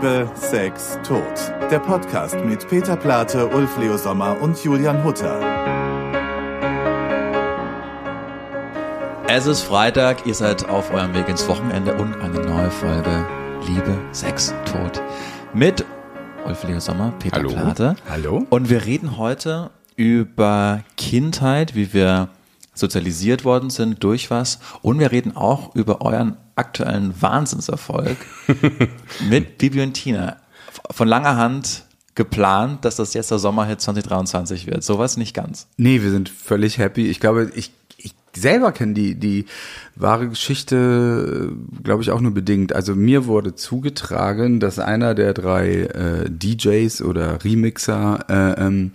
Liebe, Sex, Tod. Der Podcast mit Peter Plate, Ulf Leo Sommer und Julian Hutter. Es ist Freitag, ihr seid auf eurem Weg ins Wochenende und eine neue Folge Liebe, Sex, Tod mit Ulf Leo Sommer, Peter Hallo. Plate. Hallo. Und wir reden heute über Kindheit, wie wir sozialisiert worden sind, durch was. Und wir reden auch über euren aktuellen Wahnsinnserfolg mit Bibi und Tina. Von langer Hand geplant, dass das jetzt der Sommerhit 2023 wird. Sowas nicht ganz. Nee, wir sind völlig happy. Ich glaube, ich, ich selber kenne die, die wahre Geschichte, glaube ich, auch nur bedingt. Also mir wurde zugetragen, dass einer der drei äh, DJs oder Remixer äh, ähm,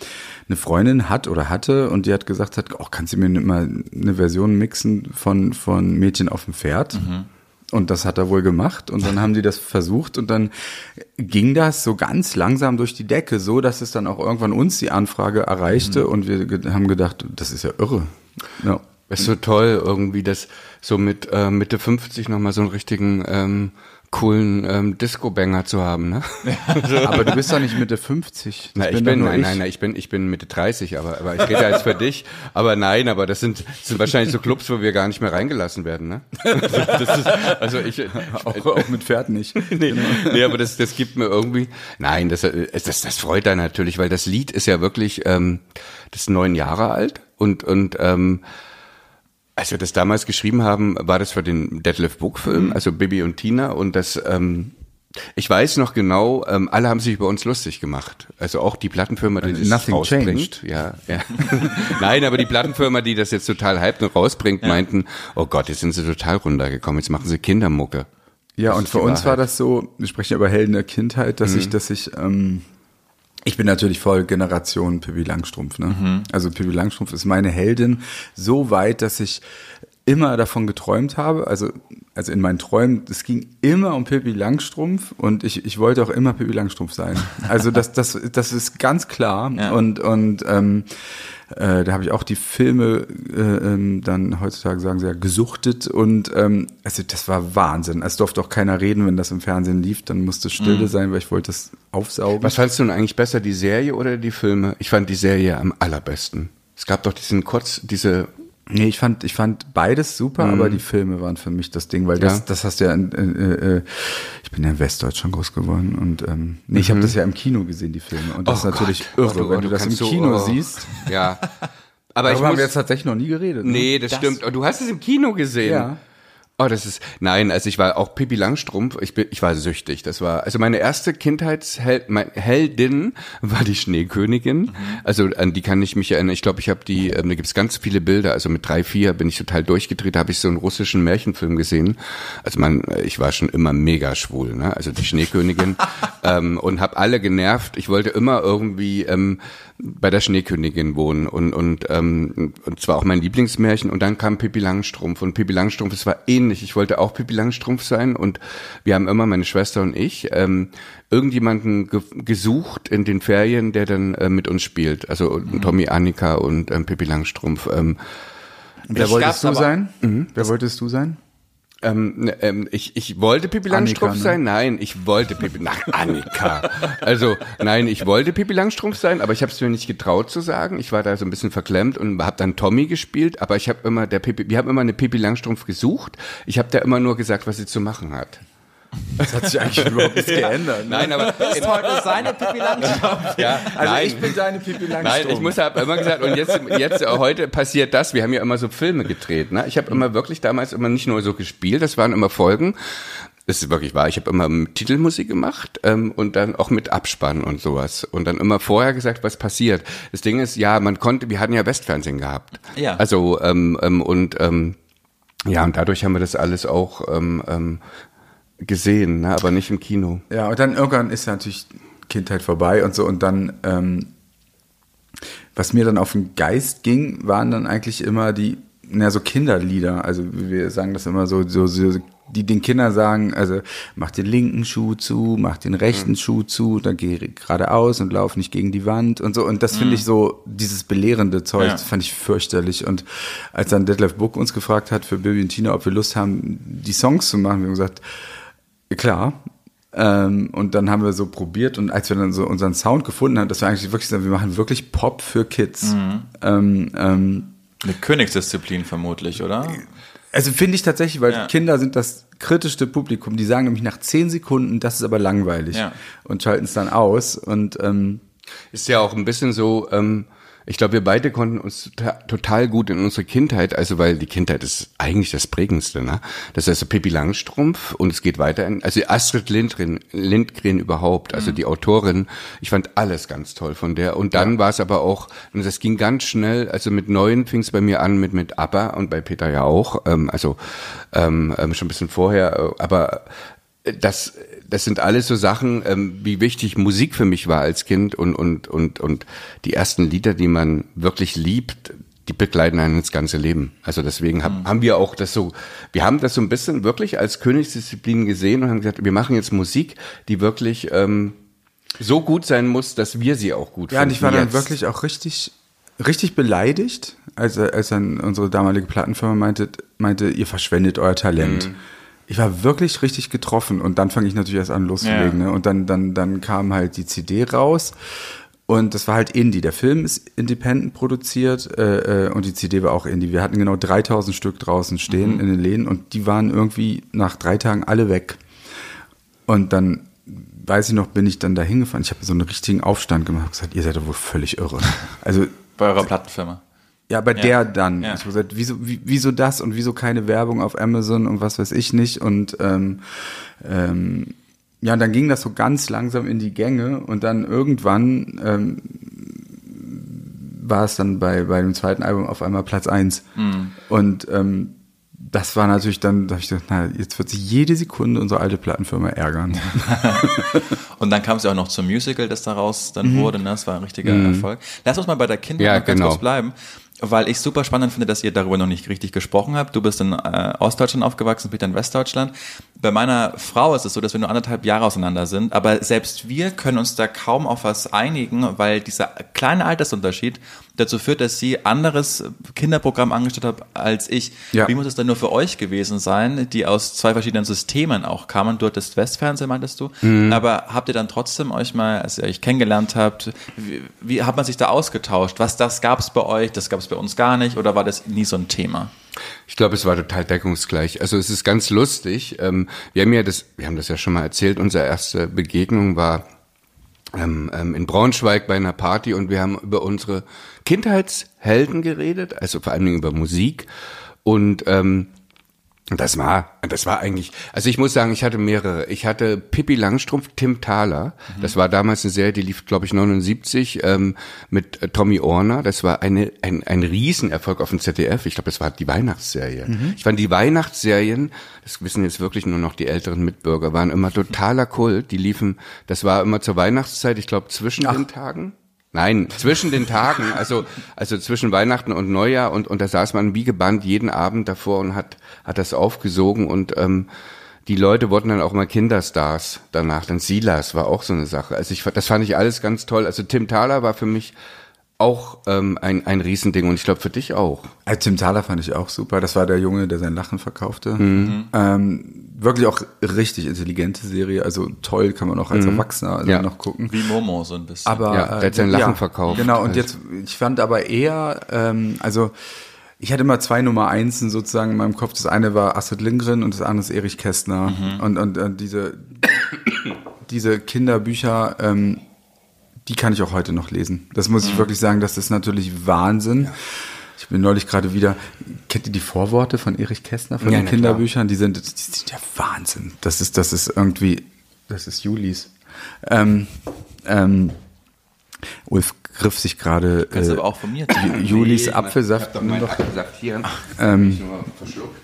eine Freundin hat oder hatte und die hat gesagt hat, oh, kannst du mir mal eine Version mixen von, von Mädchen auf dem Pferd? Und das hat er wohl gemacht. Und dann haben die das versucht und dann ging das so ganz langsam durch die Decke, so dass es dann auch irgendwann uns die Anfrage erreichte und wir haben gedacht, das ist ja irre. Ja. Ist so toll irgendwie, dass so mit äh, Mitte 50 nochmal so einen richtigen ähm, coolen ähm, Disco-Banger zu haben, ne? Aber du bist doch nicht Mitte 50. Das Na, ich bin, nur nein, nein, nein, ich bin, ich bin Mitte 30, aber, aber ich rede ja jetzt für dich. Aber nein, aber das sind, das sind wahrscheinlich so Clubs, wo wir gar nicht mehr reingelassen werden, ne? Das ist, also ich, Auch, auch mit Pferd nicht. nee, nee, aber das, das gibt mir irgendwie, nein, das, das, das freut da natürlich, weil das Lied ist ja wirklich, ähm, das ist neun Jahre alt und, und, ähm, als wir das damals geschrieben haben, war das für den Detlef Book Film, also Bibi und Tina und das, ähm, ich weiß noch genau, ähm, alle haben sich über uns lustig gemacht. Also auch die Plattenfirma, die das Nothing rausbringt. changed. Ja, ja. Nein, aber die Plattenfirma, die das jetzt total hypt und rausbringt, meinten, oh Gott, jetzt sind sie total runtergekommen, jetzt machen sie Kindermucke. Ja, Das und für uns war Wahrheit. das so, wir sprechen ja über Helden der Kindheit, dass ich, dass ich, ähm, ich bin natürlich voll Generation Pippi Langstrumpf, ne? Also Pippi Langstrumpf ist meine Heldin so weit, dass ich immer davon geträumt habe, also, also in meinen Träumen, es ging immer um Pippi Langstrumpf und ich, ich wollte auch immer Pippi Langstrumpf sein. Also das, das, das ist ganz klar Ja. und, und ähm, äh, da habe ich auch die Filme äh, ähm, dann heutzutage sagen sie ja gesuchtet und ähm, also das war Wahnsinn. Es durfte auch keiner reden, wenn das im Fernsehen lief, dann musste Stille sein, weil ich wollte das aufsaugen. Was fandst du denn eigentlich besser, die Serie oder die Filme? Ich fand die Serie am allerbesten. Es gab doch diesen kurz, diese, Nee, ich fand, ich fand beides super, aber die Filme waren für mich das Ding, weil das, Ja. das hast du ja, in, äh, äh, ich bin ja in Westdeutschland groß geworden und ähm, nee, ich habe das ja im Kino gesehen, die Filme. Und das Oh ist natürlich Gott. irre, Oh, wenn oh, du das im kannst so, Kino oh. siehst. ja. Aber ich Darüber haben muss, wir jetzt tatsächlich noch nie geredet. Ne? nee, das, stimmt. Oh, du hast es im Kino gesehen. Ja. Oh, das ist, nein, also ich war auch Pippi Langstrumpf, ich bin, ich war süchtig, das war, also meine erste Kindheitsheldin war die Schneekönigin, also an die kann ich mich erinnern, ich glaube, ich habe die, ähm, da gibt's ganz viele Bilder, also mit drei, vier bin ich total durchgedreht, da habe ich so einen russischen Märchenfilm gesehen, also man, ich war schon immer mega schwul, ne, also die Schneekönigin, ähm, und habe alle genervt, ich wollte immer irgendwie, ähm, bei der Schneekönigin wohnen und und ähm, und zwar auch mein Lieblingsmärchen. Und dann kam Pippi Langstrumpf und Pippi Langstrumpf es war ähnlich. Ich wollte auch Pippi Langstrumpf sein und wir haben immer meine Schwester und ich ähm, irgendjemanden ge gesucht in den Ferien der dann äh, mit uns spielt. Also Tommy Annika und ähm, Pippi Langstrumpf ähm, Wer wolltest du aber- sein? Wer wolltest du sein? Ähm, ne, ähm, ich, ich wollte Pippi Langstrumpf ne? sein? Nein, ich wollte Pippi, nach Annika. Also, nein, ich wollte Pippi Langstrumpf sein, aber ich habe es mir nicht getraut zu sagen. Ich war da so ein bisschen verklemmt und habe dann Tommy gespielt, aber ich habe immer, der Pippi, wir haben immer eine Pippi Langstrumpf gesucht. Ich habe da immer nur gesagt, was sie zu machen hat. Das hat sich eigentlich überhaupt nichts geändert. Ne? Nein, aber Ist heute seine Pippi Langstrumpf. ja, Also nein. ich bin deine Pippi Langstrumpf. Nein, ich muss habe immer gesagt und jetzt jetzt äh, heute passiert das. Wir haben ja immer so Filme gedreht. Ne? Ich habe immer wirklich damals immer nicht nur so gespielt, das waren immer Folgen. Das ist wirklich wahr. Ich habe immer Titelmusik gemacht ähm, und dann auch mit Abspann und sowas und dann immer vorher gesagt, was passiert. Das Ding ist, ja, man konnte, wir hatten ja Westfernsehen gehabt. Ja. Also ähm, ähm, und ähm, ja und dadurch haben wir das alles auch ähm, ähm, gesehen, ne? aber nicht im Kino. Ja, und dann irgendwann ist ja natürlich Kindheit vorbei und so. Und dann, ähm, was mir dann auf den Geist ging, waren dann eigentlich immer die, na, so Kinderlieder. Also wir sagen das immer so, so, so die den Kindern sagen, also mach den linken Schuh zu, mach den rechten Schuh zu, dann geh geradeaus und lauf nicht gegen die Wand und so. Und das finde ich so, dieses belehrende Zeug, Ja. das fand ich fürchterlich. Und als dann Detlef Buck uns gefragt hat für Bibi und Tina, ob wir Lust haben, die Songs zu machen, wir haben gesagt, klar, Ähm, und dann haben wir so probiert und als wir dann so unseren Sound gefunden haben, dass wir eigentlich wirklich sagen, wir machen wirklich Pop für Kids. Ähm, ähm, Eine Königsdisziplin vermutlich, oder? also finde ich tatsächlich, weil Ja. Kinder sind das kritischste Publikum. Die sagen nämlich nach zehn Sekunden, das ist aber langweilig Ja. und schalten es dann aus. Und ähm, Ist ja auch ein bisschen so, ähm, ich glaube, wir beide konnten uns tota- total gut in unsere Kindheit, also weil die Kindheit ist eigentlich das Prägendste, ne? Das ist also Pippi Langstrumpf und es geht weiter in, also Astrid Lindgren, Lindgren überhaupt, also die Autorin, ich fand alles ganz toll von der. Und dann war es aber auch, und das ging ganz schnell, also mit neun fing es bei mir an mit, mit ABBA und bei Peter ja auch, ähm, also ähm, ähm, schon ein bisschen vorher, äh, aber das, das sind alles so Sachen, ähm, wie wichtig Musik für mich war als Kind und, und, und, und die ersten Lieder, die man wirklich liebt, die begleiten einen das ganze Leben. Also deswegen hab, haben wir auch das so, wir haben das so ein bisschen wirklich als Königsdisziplin gesehen und haben gesagt, wir machen jetzt Musik, die wirklich ähm, so gut sein muss, dass wir sie auch gut ja, und finden. ich war dann jetzt. wirklich auch richtig, richtig beleidigt, als, als dann unsere damalige Plattenfirma meinte, meinte, ihr verschwendet euer Talent. Ich war wirklich richtig getroffen und dann fange ich natürlich erst an loszulegen. Ja. Ne? Und dann, dann, dann kam halt die CD raus und das war halt Indie. Der Film ist independent produziert äh, äh, und die CD war auch Indie. Wir hatten genau 3000 Stück draußen stehen in den Läden und die waren irgendwie nach drei Tagen alle weg. Und dann weiß ich noch, bin ich dann da hingefahren. Ich habe so einen richtigen Aufstand gemacht. Ich hab gesagt, ihr seid doch wohl völlig irre. Also Bei eurer Plattenfirma. Ja, bei der dann. Ja. Ich habe gesagt, wieso, wie, wieso das und wieso keine Werbung auf Amazon und was weiß ich nicht. Und ähm, ähm, ja, und dann ging das so ganz langsam in die Gänge und dann irgendwann ähm, war es dann bei, bei dem zweiten Album auf einmal Platz eins Und ähm, das war natürlich dann, da habe ich gedacht, na, jetzt wird sich jede Sekunde unsere alte Plattenfirma ärgern. Und dann kam es ja auch noch zum Musical, das daraus dann wurde. Ne? Das war ein richtiger Erfolg. Lass uns mal bei der Kindheit Ja, noch ganz genau. kurz bleiben, weil ich super spannend finde, dass ihr darüber noch nicht richtig gesprochen habt. Du bist in äh, Ostdeutschland aufgewachsen, Peter in Westdeutschland. Bei meiner Frau ist es so, dass wir nur anderthalb Jahre auseinander sind, aber selbst wir können uns da kaum auf was einigen, weil dieser kleine Altersunterschied dazu führt, dass sie anderes Kinderprogramm angestellt hat als ich. Ja. Wie muss es denn nur für euch gewesen sein, die aus zwei verschiedenen Systemen auch kamen? Du hattest Westfernsehen, meintest du. Aber habt ihr dann trotzdem euch mal, als ihr euch kennengelernt habt, wie, wie hat man sich da ausgetauscht? Was das gab es bei euch, das gab es bei uns gar nicht oder war das nie so ein Thema? Ich glaube, es war total deckungsgleich. Also es ist ganz lustig. Ähm, wir haben ja das, wir haben das ja schon mal erzählt. Unsere erste Begegnung war ähm, ähm, in Braunschweig bei einer Party und wir haben über unsere Kindheitshelden geredet, also vor allen Dingen über Musik. Und ähm, das war, das war eigentlich, also ich muss sagen, ich hatte mehrere. Ich hatte Pippi Langstrumpf, Tim Thaler. Das war damals eine Serie, die lief, glaube ich, 79 ähm, mit äh, Tommy Orner. Das war eine, ein, ein Riesenerfolg auf dem ZDF. Ich glaube, das war die Weihnachtsserie. Ich fand die Weihnachtsserien, das wissen jetzt wirklich nur noch die älteren Mitbürger, waren immer totaler Kult. Die liefen, das war immer zur Weihnachtszeit, ich glaube, zwischen den Tagen. Nein, zwischen den Tagen, also, also zwischen Weihnachten und Neujahr und, und da saß man wie gebannt jeden Abend davor und hat, hat das aufgesogen und ähm, die Leute wurden dann auch mal Kinderstars danach. Dann Silas war auch so eine Sache. Also ich, das fand ich alles ganz toll. Also Tim Thaler war für mich auch ähm, ein, ein Riesending und ich glaube für dich auch. Also Tim Thaler fand ich auch super. Das war der Junge, der sein Lachen verkaufte. Mhm. Ähm, wirklich auch richtig intelligente Serie. Also toll, kann man auch als Erwachsener Mhm. Ja. noch gucken. Wie Momo so ein bisschen. Aber Ja, der hat sein Lachen verkauft. Genau, und Also- jetzt, ich fand aber eher, ähm, also ich hatte immer zwei Nummer Einsen sozusagen in meinem Kopf. Das eine war Astrid Lindgren und das andere ist Erich Kästner. Mhm. Und, und, und diese, diese Kinderbücher, ähm, die kann ich auch heute noch lesen. Das muss Mhm. ich wirklich sagen, das ist natürlich Wahnsinn. Ich bin neulich gerade wieder, kennt ihr die Vorworte von Erich Kästner von Ja, den klar. Kinderbüchern? Die sind, die sind ja Wahnsinn. Das ist, das ist irgendwie, das ist Julis. Ähm, ähm, Ulf griff sich gerade Kannst äh, aber auch von mir Ju- Julis Apfelsaft. Ich hab doch meinen Apfelsaft hier. Ähm, ich nur verschluckt.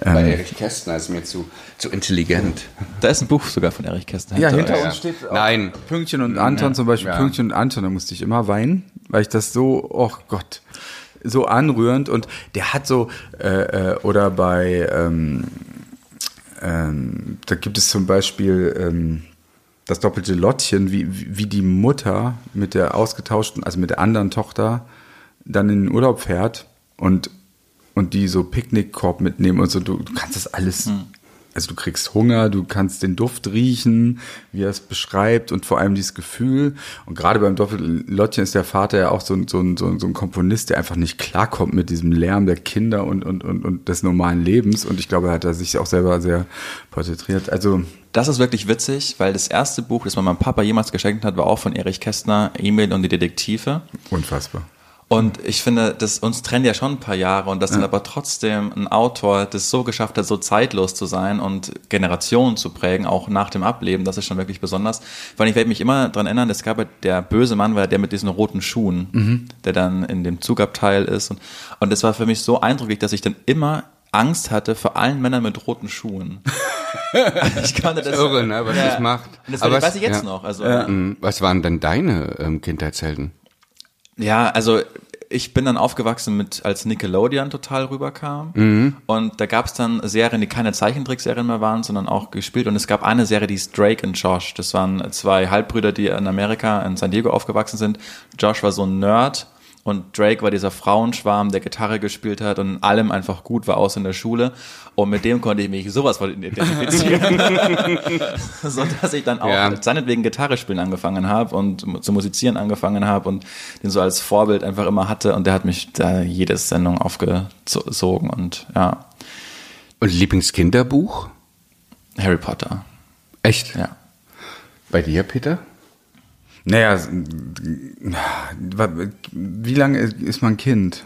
Bei Erich Kästner ist mir zu, zu intelligent. Da ist ein Buch sogar von Erich Kästner. Ja, hinter ja. uns steht auch Nein. Pünktchen und Anton zum Beispiel. Ja. Pünktchen und Anton, da musste ich immer weinen, weil ich das so, oh Gott, so anrührend und der hat so, äh, äh, oder bei, ähm, ähm, da gibt es zum Beispiel ähm, das doppelte Lottchen, wie, wie die Mutter mit der ausgetauschten, also mit der anderen Tochter dann in den Urlaub fährt und, und die so Picknickkorb mitnehmen und so, du, du kannst das alles, also du kriegst Hunger, du kannst den Duft riechen, wie er es beschreibt und vor allem dieses Gefühl. Und gerade beim Doppellottchen ist der Vater ja auch so ein, so, ein, so ein Komponist, der einfach nicht klarkommt mit diesem Lärm der Kinder und, und, und, und des normalen Lebens. Und ich glaube, er hat da sich auch selber sehr porträtiert. Also Das ist wirklich witzig, weil das erste Buch, das man meinem Papa jemals geschenkt hat, war auch von Erich Kästner, Emil und die Detektive. unfassbar. Und ich finde, das uns trennt ja schon ein paar Jahre und das dann aber trotzdem ein Autor, das so geschafft hat, so zeitlos zu sein und Generationen zu prägen, auch nach dem Ableben, das ist schon wirklich besonders. Allem, ich werde mich immer dran erinnern, es gab ja der böse Mann, war der mit diesen roten Schuhen, der dann in dem Zugabteil ist. Und, und das war für mich so eindrücklich, dass ich dann immer Angst hatte vor allen Männern mit roten Schuhen. ich konnte das. Irre, ne, was das macht. Und das Aber weiß ich jetzt ja. noch. Also, Mhm. Was waren denn deine ähm, Kindheitshelden? Ja, also ich bin dann aufgewachsen mit, als Nickelodeon total rüberkam. Und da gab es dann Serien, die keine Zeichentrickserien mehr waren, sondern auch gespielt. Und es gab eine Serie, die ist Drake und Josh. Das waren zwei Halbbrüder, die in Amerika, in San Diego aufgewachsen sind. Josh war so ein Nerd. Und Drake war dieser Frauenschwarm, der Gitarre gespielt hat und in allem einfach gut war, außer in der Schule. Und mit dem konnte ich mich sowas von identifizieren. so dass ich dann auch Ja. seinetwegen Gitarre spielen angefangen habe und zu musizieren angefangen habe und den so als Vorbild einfach immer hatte und der hat mich da jede Sendung aufgezogen und ja, Und Lieblingskinderbuch? Harry Potter, Echt? ja. Bei dir, Peter? Naja, wie lange ist man Kind?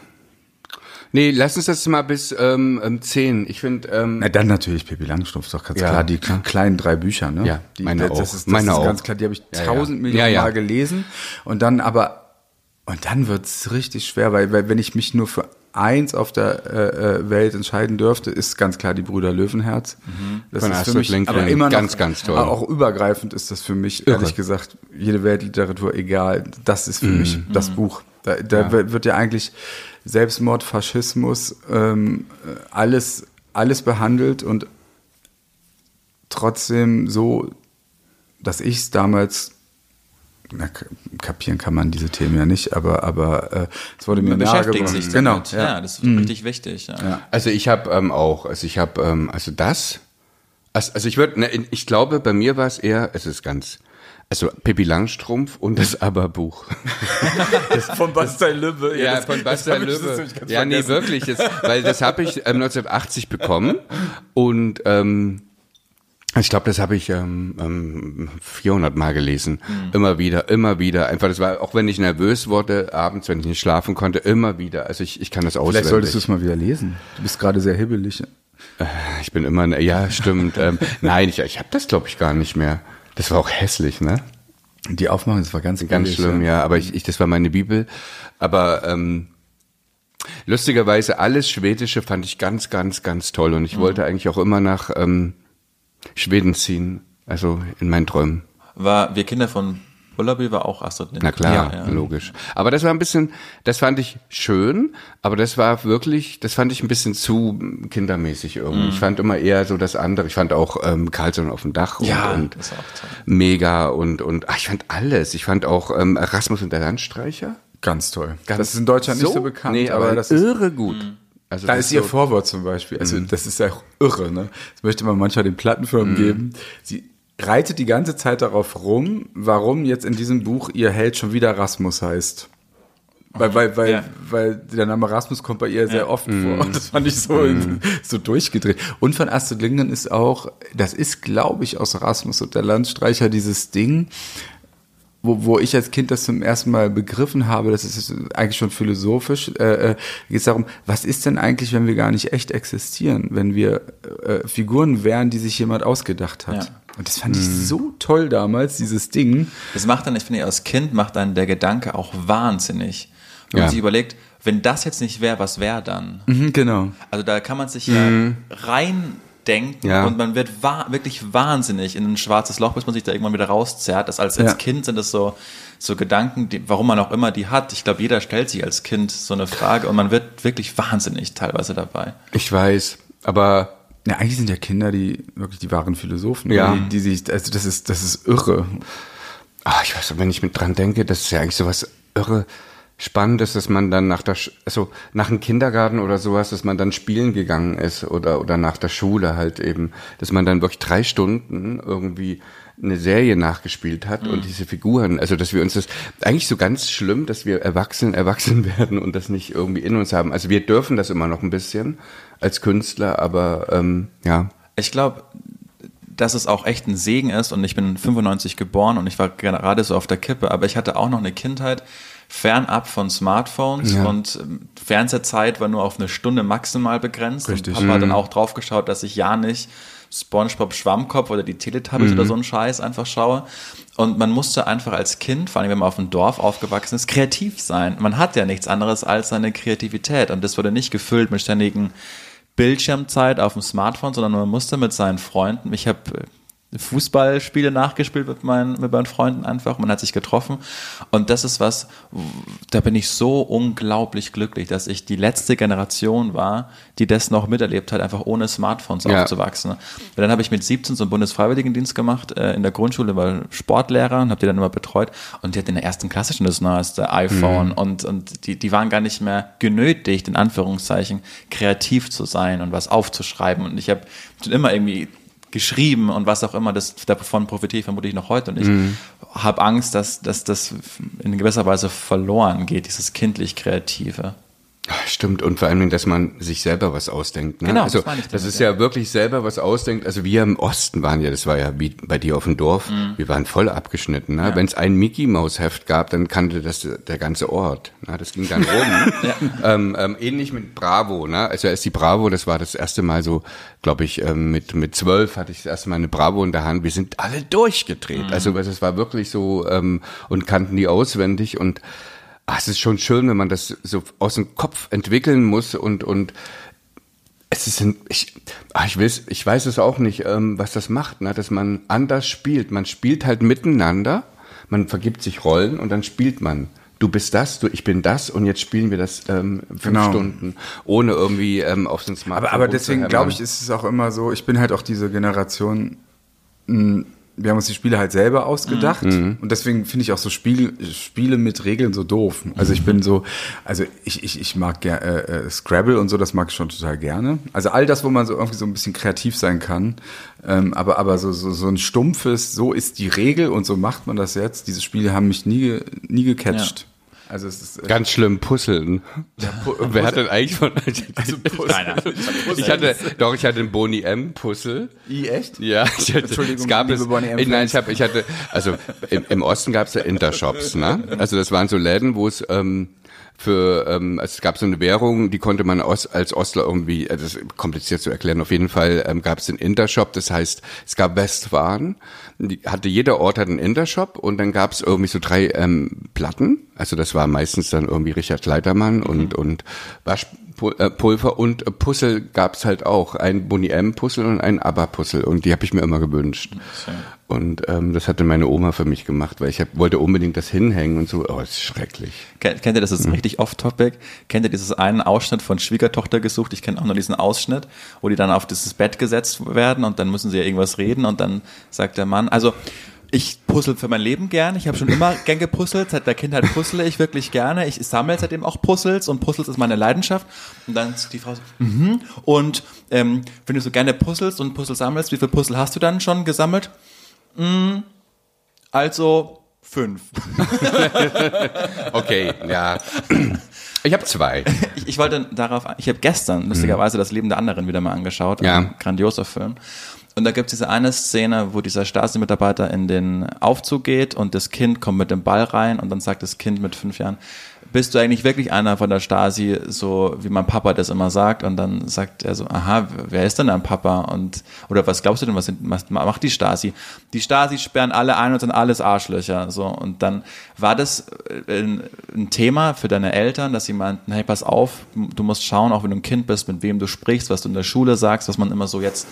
Nee, lass uns das mal bis ähm, ähm, 10. Ich finde, ähm, Na, dann natürlich Pippi Langstrumpf, ist doch ganz Ja, klar. Die kleinen drei Bücher, ne? Ja, die, meine das, auch. Ist, das Meine ist auch. ganz klar, die habe ich ja. tausend Millionen Ja, ja. Mal gelesen. Und dann aber, und dann wird's richtig schwer, weil, weil wenn ich mich nur für eins auf der äh, äh, Welt entscheiden dürfte, ist ganz klar die Brüder Löwenherz. Das Von ist für mich Lindgren. aber immer noch, Ganz, ganz toll. Auch übergreifend ist das für mich, ehrlich gesagt, jede Weltliteratur egal. Das ist für Mhm. mich das Buch. Da, da wird ja eigentlich Selbstmord, Faschismus, ähm, äh, alles, alles behandelt und trotzdem so, dass ich es damals, na, kapieren kann man diese Themen ja nicht, aber, aber äh, es wurde mir Man beschäftigt nahegebracht. sich Genau, damit. Ja, das ist richtig wichtig. Ja. Also ich habe ähm, auch, also ich habe, ähm, also das, also, also ich würde, ne, ich glaube, bei mir war es eher, es ist ganz, also Pippi Langstrumpf und das Aber-Buch. Von Bastei Lübbe. Ja, von Bastian Löwe. Ja, nee, wirklich. Das, weil das habe ich ähm, 1980 bekommen und ähm, ich glaube, das habe ich ähm, ähm, 400 Mal gelesen. Immer wieder, immer wieder. Einfach, das war, auch wenn ich nervös wurde, abends, wenn ich nicht schlafen konnte, immer wieder. Also ich, ich kann das auswendig. Vielleicht solltest du es mal wieder lesen. Du bist gerade sehr hibbelig. Ich bin immer, ja, stimmt. ähm, nein, ich, ich habe das, glaube ich, gar nicht mehr. Das war auch hässlich, ne? Die Aufmachung, das war ganz, Ganz billig, schlimm, ja. Aber ich, ich, das war meine Bibel. Aber ähm, lustigerweise alles Schwedische fand ich ganz, ganz, ganz toll. Und ich wollte eigentlich auch immer nach ähm, Schweden ziehen. Also in meinen Träumen. War Wir Kinder von Bullaby war auch Astrid Lindgren. Na klar, ja. logisch. Aber das war ein bisschen, das fand ich schön, aber das war wirklich, das fand ich ein bisschen zu kindermäßig irgendwie. Ich fand immer eher so das andere. Ich fand auch ähm, Carlson auf dem Dach und, Ja, und das ist auch toll. mega und und ach, ich fand alles. Ich fand auch ähm, Erasmus und der Landstreicher. Ganz toll. das ist in Deutschland nicht so bekannt, nee, aber, aber das ist, irre gut. Also da ist ihr so- Vorwort zum Beispiel. Also das ist ja auch irre, ne? Das möchte man manchmal den Plattenfirmen geben. Sie reitet die ganze Zeit darauf rum, warum jetzt in diesem Buch ihr Held schon wieder Rasmus heißt. Weil, weil, weil, Ja. weil der Name Rasmus kommt bei ihr sehr oft vor. Und das fand ich so, so durchgedreht. Und von Astrid Lindgren ist auch, das ist, glaube ich, aus Rasmus und der Landstreicher dieses Ding, wo, wo ich als Kind das zum ersten Mal begriffen habe, das ist eigentlich schon philosophisch, äh, äh, geht es darum, was ist denn eigentlich, wenn wir gar nicht echt existieren, wenn wir äh, Figuren wären, die sich jemand ausgedacht hat. Ja. Und das fand ich so toll damals, dieses Ding. Das macht dann, ich finde, als Kind macht dann der Gedanke auch wahnsinnig. Wenn Ja. man sich überlegt, wenn das jetzt nicht wäre, was wäre dann? Mhm, genau. Also da kann man sich ja reindenken Ja. und man wird wa wirklich wahnsinnig in ein schwarzes Loch, bis man sich da irgendwann wieder rauszerrt. Das als, als Ja. Kind sind das so, so Gedanken, die, warum man auch immer die hat. Ich glaube, jeder stellt sich als Kind so eine Frage und man wird wirklich wahnsinnig teilweise dabei. Ich weiß, aber Ja, eigentlich sind ja Kinder die wirklich die wahren Philosophen, Ja. die, die sich, also das ist, das ist irre. ah, ich weiß, wenn ich mit dran denke, das ist ja eigentlich sowas irre. Spannend ist, dass man dann nach der, Sch also nach dem Kindergarten oder sowas, dass man dann spielen gegangen ist oder, oder nach der Schule halt eben, dass man dann wirklich drei Stunden irgendwie eine Serie nachgespielt hat und diese Figuren, also dass wir uns das eigentlich so ganz schlimm, dass wir erwachsen erwachsen werden und das nicht irgendwie in uns haben. Also wir dürfen das immer noch ein bisschen als Künstler, aber ähm, ja. Ich glaube, dass es auch echt ein Segen ist und ich bin 95 geboren und ich war gerade so auf der Kippe, aber ich hatte auch noch eine Kindheit fernab von Smartphones Ja. und ähm, Fernsehzeit war nur auf eine Stunde maximal begrenzt. Richtig. Und Papa hat dann auch drauf geschaut, dass ich ja nicht SpongeBob Schwammkopf oder die Teletubbies oder so einen Scheiß einfach schaue. Und man musste einfach als Kind, vor allem wenn man auf dem Dorf aufgewachsen ist, kreativ sein. Man hat ja nichts anderes als seine Kreativität und das wurde nicht gefüllt mit ständigen Bildschirmzeit auf dem Smartphone, sondern man musste mit seinen Freunden, ich habe Fußballspiele nachgespielt mit meinen, mit meinen Freunden einfach, man hat sich getroffen. Und das ist was, da bin ich so unglaublich glücklich, dass ich die letzte Generation war, die das noch miterlebt hat, einfach ohne Smartphones Ja. aufzuwachsen. Und dann habe ich mit 17 so einen Bundesfreiwilligendienst gemacht, äh, in der Grundschule, war Sportlehrer und habe die dann immer betreut. Und die hatten in der ersten Klasse schon das neueste iPhone. Und, und die, die waren gar nicht mehr genötigt, in Anführungszeichen, kreativ zu sein und was aufzuschreiben. Und ich habe schon immer irgendwie geschrieben und was auch immer, das, davon profitiere ich vermutlich noch heute und ich habe Angst, dass, dass das in gewisser Weise verloren geht, dieses kindlich-kreative. Ah, Stimmt, und vor allem, dass man sich selber was ausdenkt. Ne? Genau, also, das das ist ja. wirklich selber was ausdenkt. Also wir im Osten waren ja, das war ja wie bei dir auf dem Dorf, Mhm. wir waren voll abgeschnitten. Ne? Wenn es ein Mickey-Maus-Heft gab, dann kannte das der ganze Ort. Ne? Das ging dann rum. Ne? ähm, ähm, ähnlich mit Bravo. Ne? Also erst die Bravo, das war das erste Mal so, glaube ich, ähm, mit mit zwölf hatte ich das erste Mal eine Bravo in der Hand. Wir sind alle durchgedreht. Mhm. Also es war wirklich so ähm, und kannten die auswendig und Ah, es ist schon schön, wenn man das so aus dem Kopf entwickeln muss und und es ist ein, ich, ah, ich weiß, ich weiß es auch nicht, ähm, was das macht, ne? dass man anders spielt. Man spielt halt miteinander, man vergibt sich Rollen und dann spielt man. Du bist das, du, ich bin das und jetzt spielen wir das ähm, fünf Genau. Stunden, ohne irgendwie ähm, auf den Smartphone Aber, aber deswegen glaube ich, ist es auch immer so, ich bin halt auch diese Generation, wir haben uns die Spiele halt selber ausgedacht Mhm. und deswegen finde ich auch so Spiel, Spiele mit Regeln so doof. Also ich bin so, also ich, ich, ich mag äh, äh, Scrabble und so, das mag ich schon total gerne. Also all das, wo man so irgendwie so ein bisschen kreativ sein kann, ähm, aber, aber so, so, so ein stumpfes, so ist die Regel und so macht man das jetzt, diese Spiele haben mich nie, nie gecatcht. Also es ist äh, Ganz schlimm Puzzeln. Wer hat denn eigentlich von... Keiner. ich hatte, doch, ich hatte einen Boni M Puzzle. I, echt? Ja, ich hatte, Entschuldigung, es gab es, Bonnie M. nein, ich, hab, ich hatte, also im, im Osten gab es ja Intershops, ne? Also das waren so Läden, wo es ähm, für, ähm, also es gab so eine Währung, die konnte man aus, als Ostler irgendwie, also das ist kompliziert zu erklären, auf jeden Fall ähm, gab es den Intershop, das heißt, es gab Westwaren, die hatte jeder Ort hat einen Intershop und dann gab es irgendwie so drei ähm, Platten, also das war meistens dann irgendwie Richard Leitermann und, und Waschpulver und äh, Puzzle gab es halt auch, ein Boni M Puzzle und ein ABBA Puzzle und die habe ich mir immer gewünscht. Und ähm, das hatte meine Oma für mich gemacht, weil ich hab, wollte unbedingt das hinhängen und so. Oh, das ist schrecklich. Kennt, kennt ihr, das ist richtig off-topic, kennt ihr dieses einen Ausschnitt von Schwiegertochter gesucht? Ich kenne auch nur diesen Ausschnitt, wo die dann auf dieses Bett gesetzt werden und dann müssen sie ja irgendwas reden und dann sagt der Mann, also ich puzzle für mein Leben gern, ich habe schon immer gern gepuzzelt, seit der Kindheit puzzle ich wirklich gerne, ich sammle seitdem auch Puzzles und Puzzles ist meine Leidenschaft und dann ist die Frau so, mhm. und ähm, wenn du so gerne puzzelst und Puzzle sammelst, wie viele Puzzle hast du dann schon gesammelt? Mm, also fünf. Okay, ja. Ich habe zwei. Ich, ich wollte darauf, ich habe gestern lustigerweise das Leben der anderen wieder mal angeschaut. Ja. Ein grandioser Film. Und da gibt es diese eine Szene, wo dieser Stasi-Mitarbeiter in den Aufzug geht und das Kind kommt mit dem Ball rein und dann sagt das Kind mit fünf Jahren, bist du eigentlich wirklich einer von der Stasi, so wie mein Papa das immer sagt? Und dann sagt er so, aha, wer ist denn dein Papa? Und, oder was glaubst du denn, was, was macht die Stasi? Die Stasi sperren alle ein und sind alles Arschlöcher. So. Und dann war das äh, ein, ein Thema für deine Eltern, dass sie meinten, hey, pass auf, du musst schauen, auch wenn du ein Kind bist, mit wem du sprichst, was du in der Schule sagst, was man immer so jetzt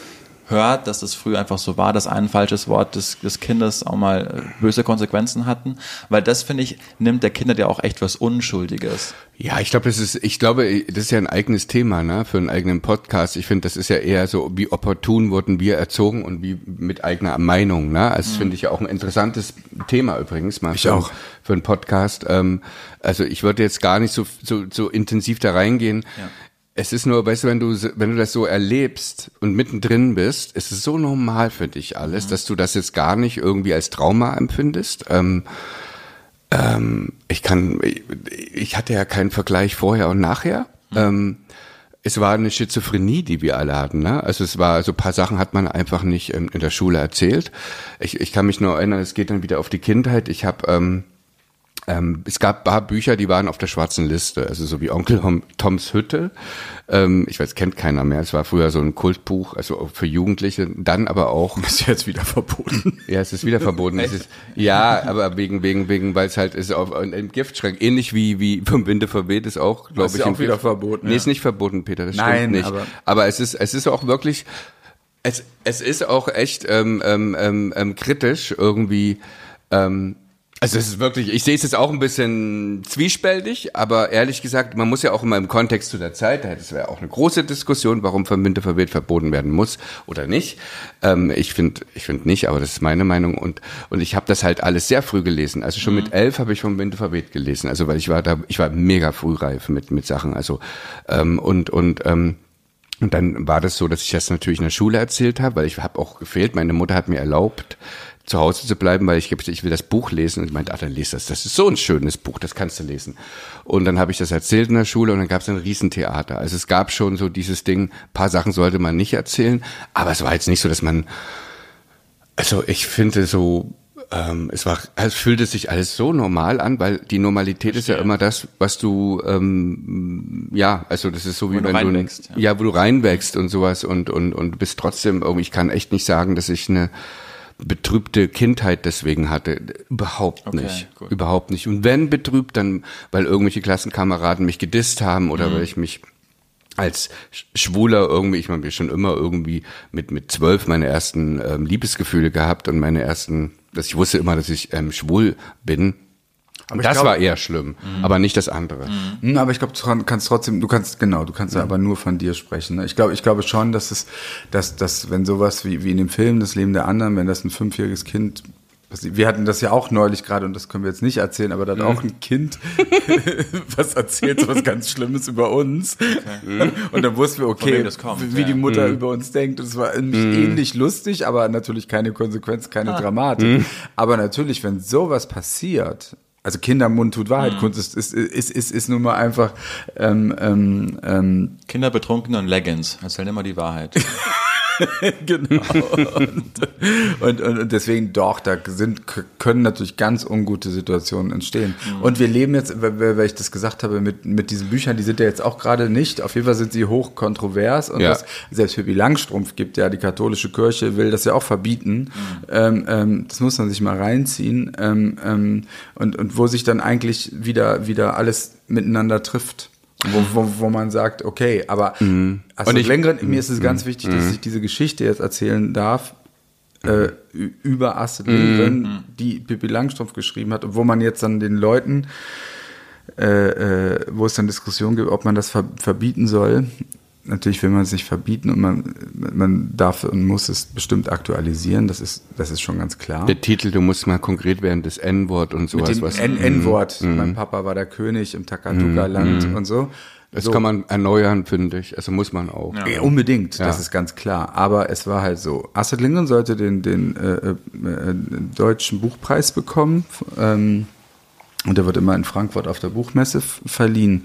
hört, dass es früher einfach so war, dass ein falsches Wort des, des Kindes auch mal äh, böse Konsequenzen hatten. Weil das, finde ich, nimmt der Kinder ja auch echt was Unschuldiges. Ja, ich glaube, das ist, ich glaube, das ist ja ein eigenes Thema, ne, für einen eigenen Podcast. Ich finde, das ist ja eher so, wie opportun wurden wir erzogen und wie mit eigener Meinung, ne. Also, das finde ich ja auch ein interessantes Thema übrigens, mal Ich für, auch. für einen Podcast. Ähm, also, ich würde jetzt gar nicht so, so, so intensiv da reingehen. Ja. Es ist nur, weißt du, wenn du, wenn du das so erlebst und mittendrin bist, ist es so normal für dich alles, dass du das jetzt gar nicht irgendwie als Trauma empfindest. Ähm, ähm, ich kann, ich, ich hatte ja keinen Vergleich vorher und nachher. Ähm, es war eine Schizophrenie, die wir alle hatten. Ne? Also es war so ein paar Sachen hat man einfach nicht ähm, in der Schule erzählt. Ich, ich kann mich nur erinnern, es geht dann wieder auf die Kindheit. Ich habe ähm, ähm, es gab ein paar Bücher, die waren auf der schwarzen Liste, also so wie Onkel Tom, Toms Hütte. Ähm, ich weiß, kennt keiner mehr. Es war früher so ein Kultbuch, also für Jugendliche. Dann aber auch Ist jetzt wieder verboten. ja, es ist wieder verboten. Ist, ja, aber wegen, wegen, wegen, weil es halt ist auf im Giftschrank. Ähnlich wie, wie vom Winde verweht ist auch, glaube ist ich, im auch wieder Gift- verboten, Nee, ja. ist nicht verboten, Peter, das Nein, stimmt nicht. aber- Aber, es ist, es ist auch wirklich, es, es ist auch echt ähm, ähm, ähm, ähm, kritisch irgendwie. Ähm, also es ist wirklich, ich sehe es jetzt auch ein bisschen zwiespältig, aber ehrlich gesagt, man muss ja auch immer im Kontext zu der Zeit, das wäre auch eine große Diskussion, warum vom Winter verweht verboten werden muss oder nicht. Ähm, ich finde, ich finde nicht, aber das ist meine Meinung und und ich habe das halt alles sehr früh gelesen. Also schon mit elf habe ich vom Winter verweht gelesen. Also weil ich war da, ich war mega frühreif mit mit Sachen. Also ähm, und und ähm, und dann war das so, dass ich das natürlich in der Schule erzählt habe, weil ich habe auch gefehlt. Meine Mutter hat mir erlaubt, zu Hause zu bleiben, weil ich ich will das Buch lesen. Und ich meinte, ah, dann lies das. Das ist so ein schönes Buch, das kannst du lesen. Und dann habe ich das erzählt in der Schule und dann gab es ein Riesentheater. Also es gab schon so dieses Ding, paar Sachen sollte man nicht erzählen, aber es war jetzt nicht so, dass man, also ich finde so, ähm, es war, es fühlte sich alles so normal an, weil die Normalität ist ja immer das, was du, ähm, ja, also das ist so wie Wo du wenn du, reinwächst, ja. wo du reinwächst und sowas und und und bist trotzdem irgendwie. Ich kann echt nicht sagen, dass ich eine betrübte Kindheit deswegen hatte. Überhaupt Okay, nicht. gut. Überhaupt nicht. Und wenn betrübt, dann, weil irgendwelche Klassenkameraden mich gedisst haben Mhm. oder weil ich mich als Sch- Schwuler irgendwie, ich meine, wir schon immer irgendwie mit mit zwölf meine ersten ähm, Liebesgefühle gehabt und meine ersten, dass ich wusste immer, dass ich ähm, schwul bin. Aber ich das glaub- war eher schlimm, aber nicht das andere. Hm, Aber ich glaube, du kannst trotzdem, du kannst, genau, du kannst ja aber nur von dir sprechen. Ne? Ich glaube, ich glaube schon, dass es, dass, dass, wenn sowas wie, wie in dem Film Das Leben der anderen, wenn das ein fünfjähriges Kind, passiert- wir hatten das ja auch neulich gerade und das können wir jetzt nicht erzählen, aber da hat auch ein Kind was erzählt, was ganz Schlimmes über uns. Und dann wussten wir, okay, kommt, wie ja. die Mutter über uns denkt. Und es war ähnlich lustig, aber natürlich keine Konsequenz, keine Dramatik. Aber natürlich, wenn sowas passiert, also Kindermund tut Wahrheit, Kunst ist, ist, ist, ist, ist nun mal einfach ähm, ähm, ähm, Kinder, Betrunkene und Leggings. Erzählen immer die Wahrheit. genau. Und, und, und, deswegen doch, da sind, können natürlich ganz ungute Situationen entstehen. Und wir leben jetzt, weil, weil ich das gesagt habe, mit, mit diesen Büchern, die sind ja jetzt auch gerade nicht, auf jeden Fall sind sie hoch kontrovers und Ja. das, selbst Pippi Langstrumpf gibt ja, die katholische Kirche will das ja auch verbieten. Ähm, ähm, das muss man sich mal reinziehen. Ähm, ähm, und, und wo sich dann eigentlich wieder, wieder alles miteinander trifft. Wo, wo, wo man sagt, okay, aber also Und ich- Lindgren, mir ist es ganz wichtig, dass ich diese Geschichte jetzt erzählen darf, äh, ü- über Astrid Lindgren, die Pippi Langstrumpf geschrieben hat, wo man jetzt dann den Leuten, äh, äh, wo es dann Diskussionen gibt, ob man das ver verbieten soll. Natürlich will man es nicht verbieten und man, man darf und muss es bestimmt aktualisieren, das ist, das ist schon ganz klar. Der Titel, du musst mal konkret werden, das N-Wort und Mit sowas. dem was, N- N-Wort, mein Papa war der König im Takatuka-Land und so. das so. kann man erneuern, finde ich. Also muss man auch. Ja, unbedingt, Ja. das ist ganz klar. Aber es war halt so. Astrid Lindgren sollte den, den äh, äh, äh, deutschen Buchpreis bekommen. Ähm, und der wird immer in Frankfurt auf der Buchmesse verliehen.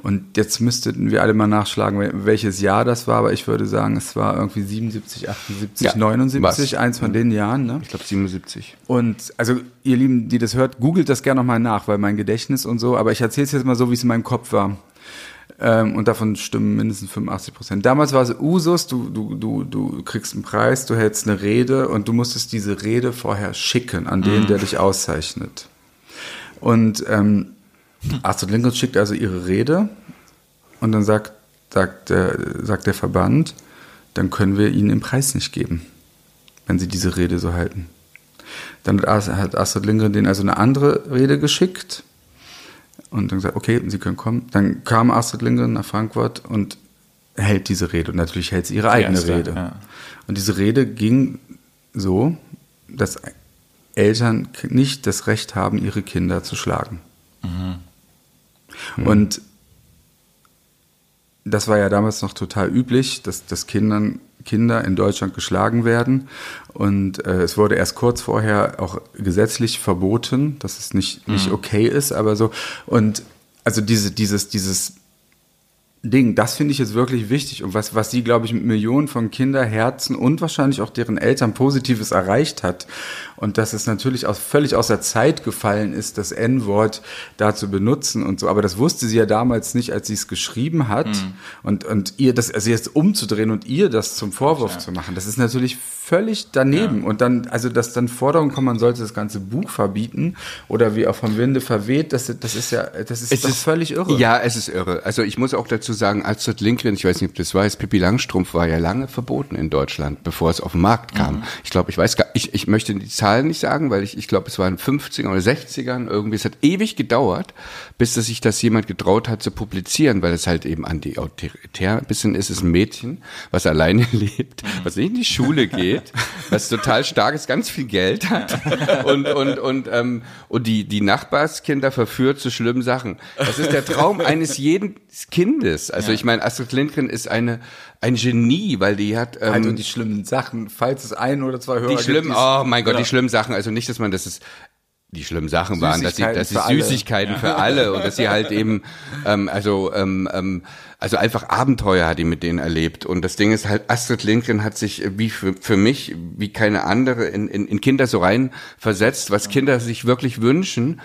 Und jetzt müssten wir alle mal nachschlagen, wel- welches Jahr das war. Aber ich würde sagen, es war irgendwie 77, 78, Ja, 79, was? eins von den Jahren. Ne? Ich glaube 77. Und also ihr Lieben, die das hört, googelt das gerne nochmal nach, weil mein Gedächtnis und so, aber ich erzähle es jetzt mal so, wie es in meinem Kopf war. Ähm, und davon stimmen mindestens 85 Prozent. Damals war es Usus, du, du, du, du kriegst einen Preis, du hältst eine Rede und du musstest diese Rede vorher schicken an den, der dich auszeichnet. Und ähm, Astrid Lindgren schickt also ihre Rede und dann sagt, sagt, der, sagt der Verband, dann können wir ihnen den Preis nicht geben, wenn sie diese Rede so halten. Dann hat Astrid Lindgren denen also eine andere Rede geschickt und dann gesagt, okay, Sie können kommen. Dann kam Astrid Lindgren nach Frankfurt und hält diese Rede. Und natürlich hält sie ihre eigene erste, Rede. ja. Und diese Rede ging so, dass Eltern nicht das Recht haben, ihre Kinder zu schlagen. Und das war ja damals noch total üblich, dass, dass Kindern, Kinder in Deutschland geschlagen werden. Und äh, es wurde erst kurz vorher auch gesetzlich verboten, dass es nicht, nicht okay ist, aber so. Und also diese, dieses, dieses Ding, das finde ich jetzt wirklich wichtig und was, was sie, glaube ich, mit Millionen von Kinderherzen und wahrscheinlich auch deren Eltern Positives erreicht hat. Und dass es natürlich auch völlig aus der Zeit gefallen ist, das N-Wort da zu benutzen und so. Aber das wusste sie ja damals nicht, als sie es geschrieben hat. Und, und ihr das, also jetzt umzudrehen und ihr das zum Vorwurf zu machen, das ist natürlich völlig daneben. Und dann, also dass dann Forderungen kommen, man sollte das ganze Buch verbieten oder wie auch vom Winde verweht, das, das ist ja, das ist Es doch völlig irre. Ja, es ist irre. Also ich muss auch dazu sagen, Astrid Lindgren, ich weiß nicht, ob du das weißt, Pippi Langstrumpf war ja lange verboten in Deutschland, bevor es auf den Markt kam. Ich glaube, ich weiß gar ich, ich möchte die Zahlen nicht sagen, weil ich, ich glaube, es war in den 50ern oder 60ern irgendwie. Es hat ewig gedauert, bis dass sich das jemand getraut hat zu publizieren, weil es halt eben anti-autoritär ein bisschen ist. Es ist ein Mädchen, was alleine lebt, was nicht in die Schule geht, was total stark ist, ganz viel Geld hat und, und, und, ähm, und die, die Nachbarskinder verführt zu schlimmen Sachen. Das ist der Traum eines jeden Kindes. Also ich meine, Astrid Lindgren ist eine, ein Genie, weil die hat, ähm, Also die schlimmen Sachen, falls es ein oder zwei Hörer die gibt, schlimmen, die's- oh mein Gott, Ja. die schlimmen Sachen. Also nicht, dass man das ist. Die schlimmen Sachen waren, dass sie, Süßigkeiten dass sie für alle. Süßigkeiten für alle und dass sie halt eben, ähm, also, ähm, ähm, also einfach Abenteuer hat die mit denen erlebt. Und das Ding ist halt, Astrid Lindgren hat sich wie für, für mich, wie keine andere, in, in, in Kinder so rein versetzt, was Kinder sich wirklich wünschen.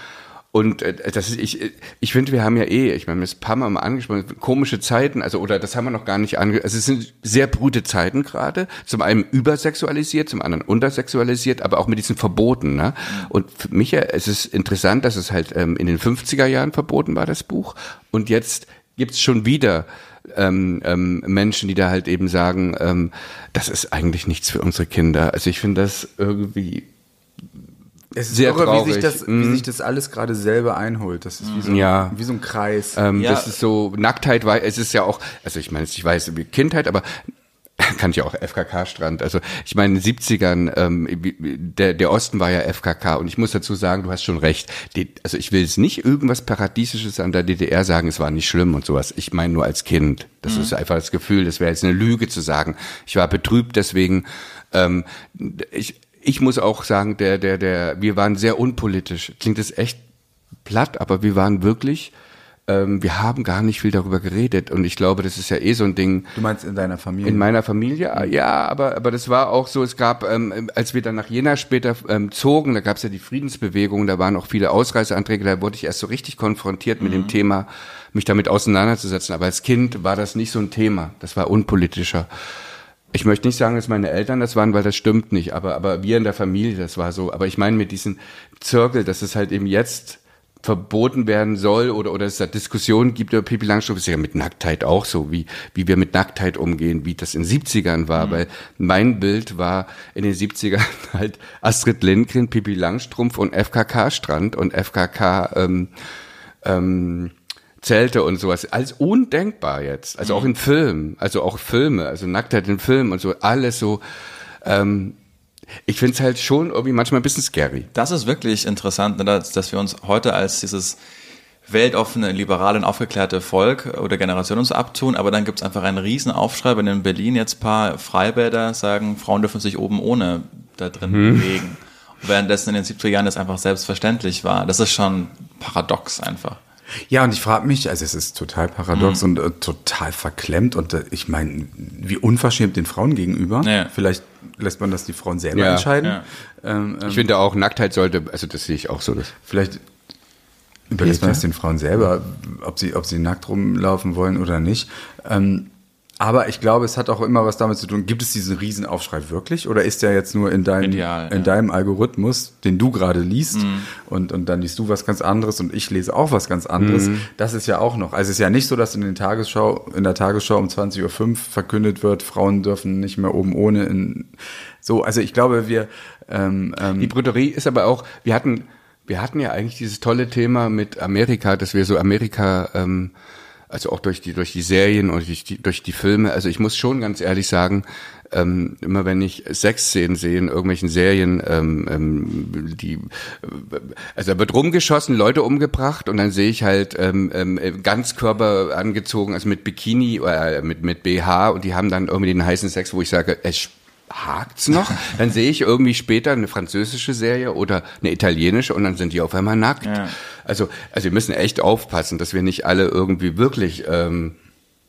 Und äh, das ist, ich, ich finde, wir haben ja eh, ich meine, das paar Mal angesprochen, komische Zeiten, also oder das haben wir noch gar nicht ange, also es sind sehr brüde Zeiten gerade. Zum einen übersexualisiert, zum anderen untersexualisiert, aber auch mit diesen Verboten. Ne? Und für mich, äh, es ist interessant, dass es halt ähm, in den 50er Jahren verboten war, das Buch. Und jetzt gibt's schon wieder ähm, ähm, Menschen, die da halt eben sagen, ähm, das ist eigentlich nichts für unsere Kinder. Also ich finde das irgendwie Es ist Sehr irre, wie traurig. sich, das, wie Mhm. sich das alles gerade selber einholt. Das ist wie so, Ja. wie so ein Kreis. Ähm, Ja. Das ist so, Nacktheit war, es ist ja auch, also ich meine, ich weiß, wie Kindheit, aber kann ich auch FKK-Strand. Also ich meine, in den 70ern, ähm, wie- der, der Osten war ja FKK und ich muss dazu sagen, du hast schon recht. Die, also ich will jetzt nicht irgendwas Paradiesisches an der DDR sagen, es war nicht schlimm und sowas. Ich meine nur als Kind. Das ist einfach das Gefühl, das wäre jetzt eine Lüge zu sagen. Ich war betrübt deswegen. Ähm, ich, ich muss auch sagen, der, der, der, wir waren sehr unpolitisch. Klingt es echt platt, aber wir waren wirklich, ähm, wir haben gar nicht viel darüber geredet. Und ich glaube, das ist ja eh so ein Ding. du meinst in deiner Familie? In meiner Familie, ja, aber, aber das war auch so, es gab, ähm, als wir dann nach Jena später ähm, zogen, da gab es ja die Friedensbewegung, da waren auch viele Ausreiseanträge, da wurde ich erst so richtig konfrontiert mit dem Thema, mich damit auseinanderzusetzen. Aber als Kind war das nicht so ein Thema, das war unpolitischer. Ich möchte nicht sagen, dass meine Eltern das waren, weil das stimmt nicht, aber, aber wir in der Familie, das war so. Aber ich meine mit diesem Zirkel, dass es halt eben jetzt verboten werden soll oder, oder es da Diskussionen gibt über Pipi Langstrumpf, ist ja mit Nacktheit auch so, wie, wie wir mit Nacktheit umgehen, wie das in den 70ern war, weil mein Bild war in den 70ern halt Astrid Lindgren, Pipi Langstrumpf und FKK-Strand und FKK, ähm, ähm, Zelte und sowas, alles undenkbar jetzt. Also auch in Filmen, also auch Filme, also Nacktheit in Filmen und so, alles so. Ähm, ich finde es halt schon irgendwie manchmal ein bisschen scary. Das ist wirklich interessant, ne, dass, dass wir uns heute als dieses weltoffene, liberale und aufgeklärte Volk oder Generation uns abtun, aber dann gibt es einfach einen riesen Aufschrei, wenn in Berlin jetzt paar Freibäder sagen, Frauen dürfen sich oben ohne da drin bewegen. Und währenddessen in den 70er Jahren das einfach selbstverständlich war. Das ist schon paradox einfach. Ja, und ich frage mich, also es ist total paradox Mhm. und äh, total verklemmt und äh, ich meine, wie unverschämt den Frauen gegenüber. Ja. Vielleicht lässt man das die Frauen selber Ja. entscheiden. Ja. Ähm, ähm, Ich finde auch, Nacktheit sollte, also das sehe ich auch so. Das. Vielleicht überlässt man das den Frauen selber, ob sie, ob sie nackt rumlaufen wollen oder nicht. Ähm, Aber ich glaube, es hat auch immer was damit zu tun. Gibt es diesen Riesenaufschrei wirklich? Oder ist der jetzt nur in deinem, Medial, in ja. deinem Algorithmus, den du gerade liest? Und, und dann liest du was ganz anderes und ich lese auch was ganz anderes. Das ist ja auch noch. Also es ist ja nicht so, dass in, den Tagesschau, in der Tagesschau um 20.05 Uhr verkündet wird, Frauen dürfen nicht mehr oben ohne in, so. Also ich glaube, wir, ähm, ähm, Die Brüderie ist aber auch, wir hatten, wir hatten ja eigentlich dieses tolle Thema mit Amerika, dass wir so Amerika, ähm, also auch durch die, durch die Serien und durch die, durch die Filme, also ich muss schon ganz ehrlich sagen, ähm, immer wenn ich Sexszenen sehe in irgendwelchen Serien, ähm, ähm, die, äh, also da wird rumgeschossen, Leute umgebracht und dann sehe ich halt ähm, ähm, Ganzkörper angezogen, also mit Bikini oder mit, mit BH und die haben dann irgendwie den heißen Sex, wo ich sage, es hakt's noch? Dann sehe ich irgendwie später eine französische Serie oder eine italienische und dann sind die auf einmal nackt. Ja. Also, also wir müssen echt aufpassen, dass wir nicht alle irgendwie wirklich ähm,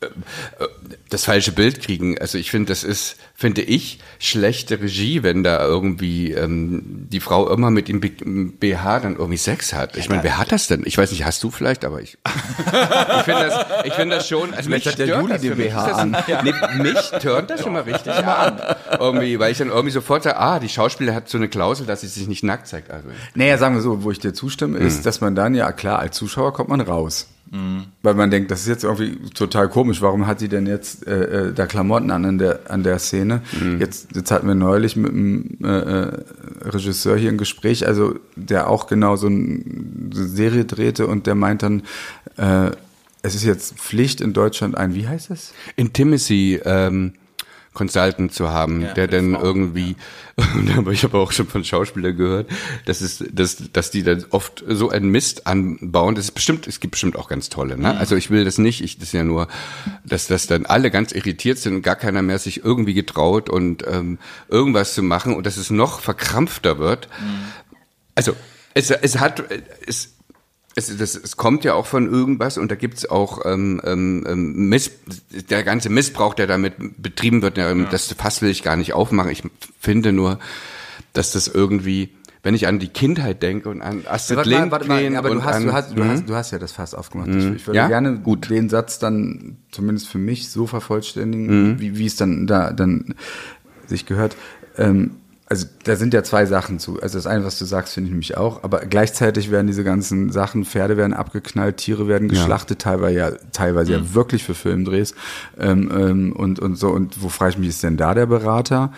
äh, äh, das falsche Bild kriegen. Also ich finde, das ist, finde ich, schlechte Regie, wenn da irgendwie ähm, die Frau immer mit dem BH dann irgendwie Sex hat. Ich meine, wer hat das denn? Ich weiß nicht, hast du vielleicht, aber ich. ich finde das, ich finde das schon. Also Vielleicht mich hat der Juli den. BH das ein- Nee, mich turnt das immer richtig an. Irgendwie, weil ich dann irgendwie sofort sage, ah, die Schauspieler hat so eine Klausel, dass sie sich nicht nackt zeigt. Also, Naja, sagen wir so, wo ich dir zustimme, ist, dass man dann ja, klar, als Zuschauer kommt man raus. Weil man denkt, das ist jetzt irgendwie total komisch. Warum hat sie denn jetzt äh, äh, da Klamotten an an der, an der Szene? Jetzt, jetzt hatten wir neulich mit einem äh, äh, Regisseur hier ein Gespräch, also der auch genau so eine Serie drehte und der meint dann, äh, es ist jetzt Pflicht in Deutschland ein, wie heißt es? Intimacy ähm, Consultant zu haben, Ja, der dann irgendwie, aber ich habe auch schon von Schauspielern gehört, dass es, dass, dass die dann oft so einen Mist anbauen. Das ist bestimmt, es gibt bestimmt auch ganz tolle. Ne? Also ich will das nicht. Ich das ist ja nur, dass das dann alle ganz irritiert sind und gar keiner mehr sich irgendwie getraut und ähm, irgendwas zu machen und dass es noch verkrampfter wird. Also es, es hat es es, das, es kommt ja auch von irgendwas und da gibt's auch ähm, ähm, ähm, Miss, der ganze Missbrauch, der damit betrieben wird, ja. das Fass will ich gar nicht aufmachen. Ich finde nur, dass das irgendwie, wenn ich an die Kindheit denke und an Astrid Warte mal, warte mal, Lindgren aber und du hast, an, du, hast, du, Mhm. hast, du hast ja das Fass aufgemacht. Ich, ich würde Ja? gerne Gut. den Satz dann zumindest für mich so Mhm. vervollständigen, wie, wie es dann da dann sich gehört. Ähm, also da sind ja zwei Sachen zu. Also das eine, was du sagst, finde ich nämlich auch. Aber gleichzeitig werden diese ganzen Sachen, Pferde werden abgeknallt, Tiere werden geschlachtet, teilweise ja, teilweise ja wirklich für Filmdrehs. Ähm, ähm, und, und so. Und wo frage ich mich, ist denn da der Berater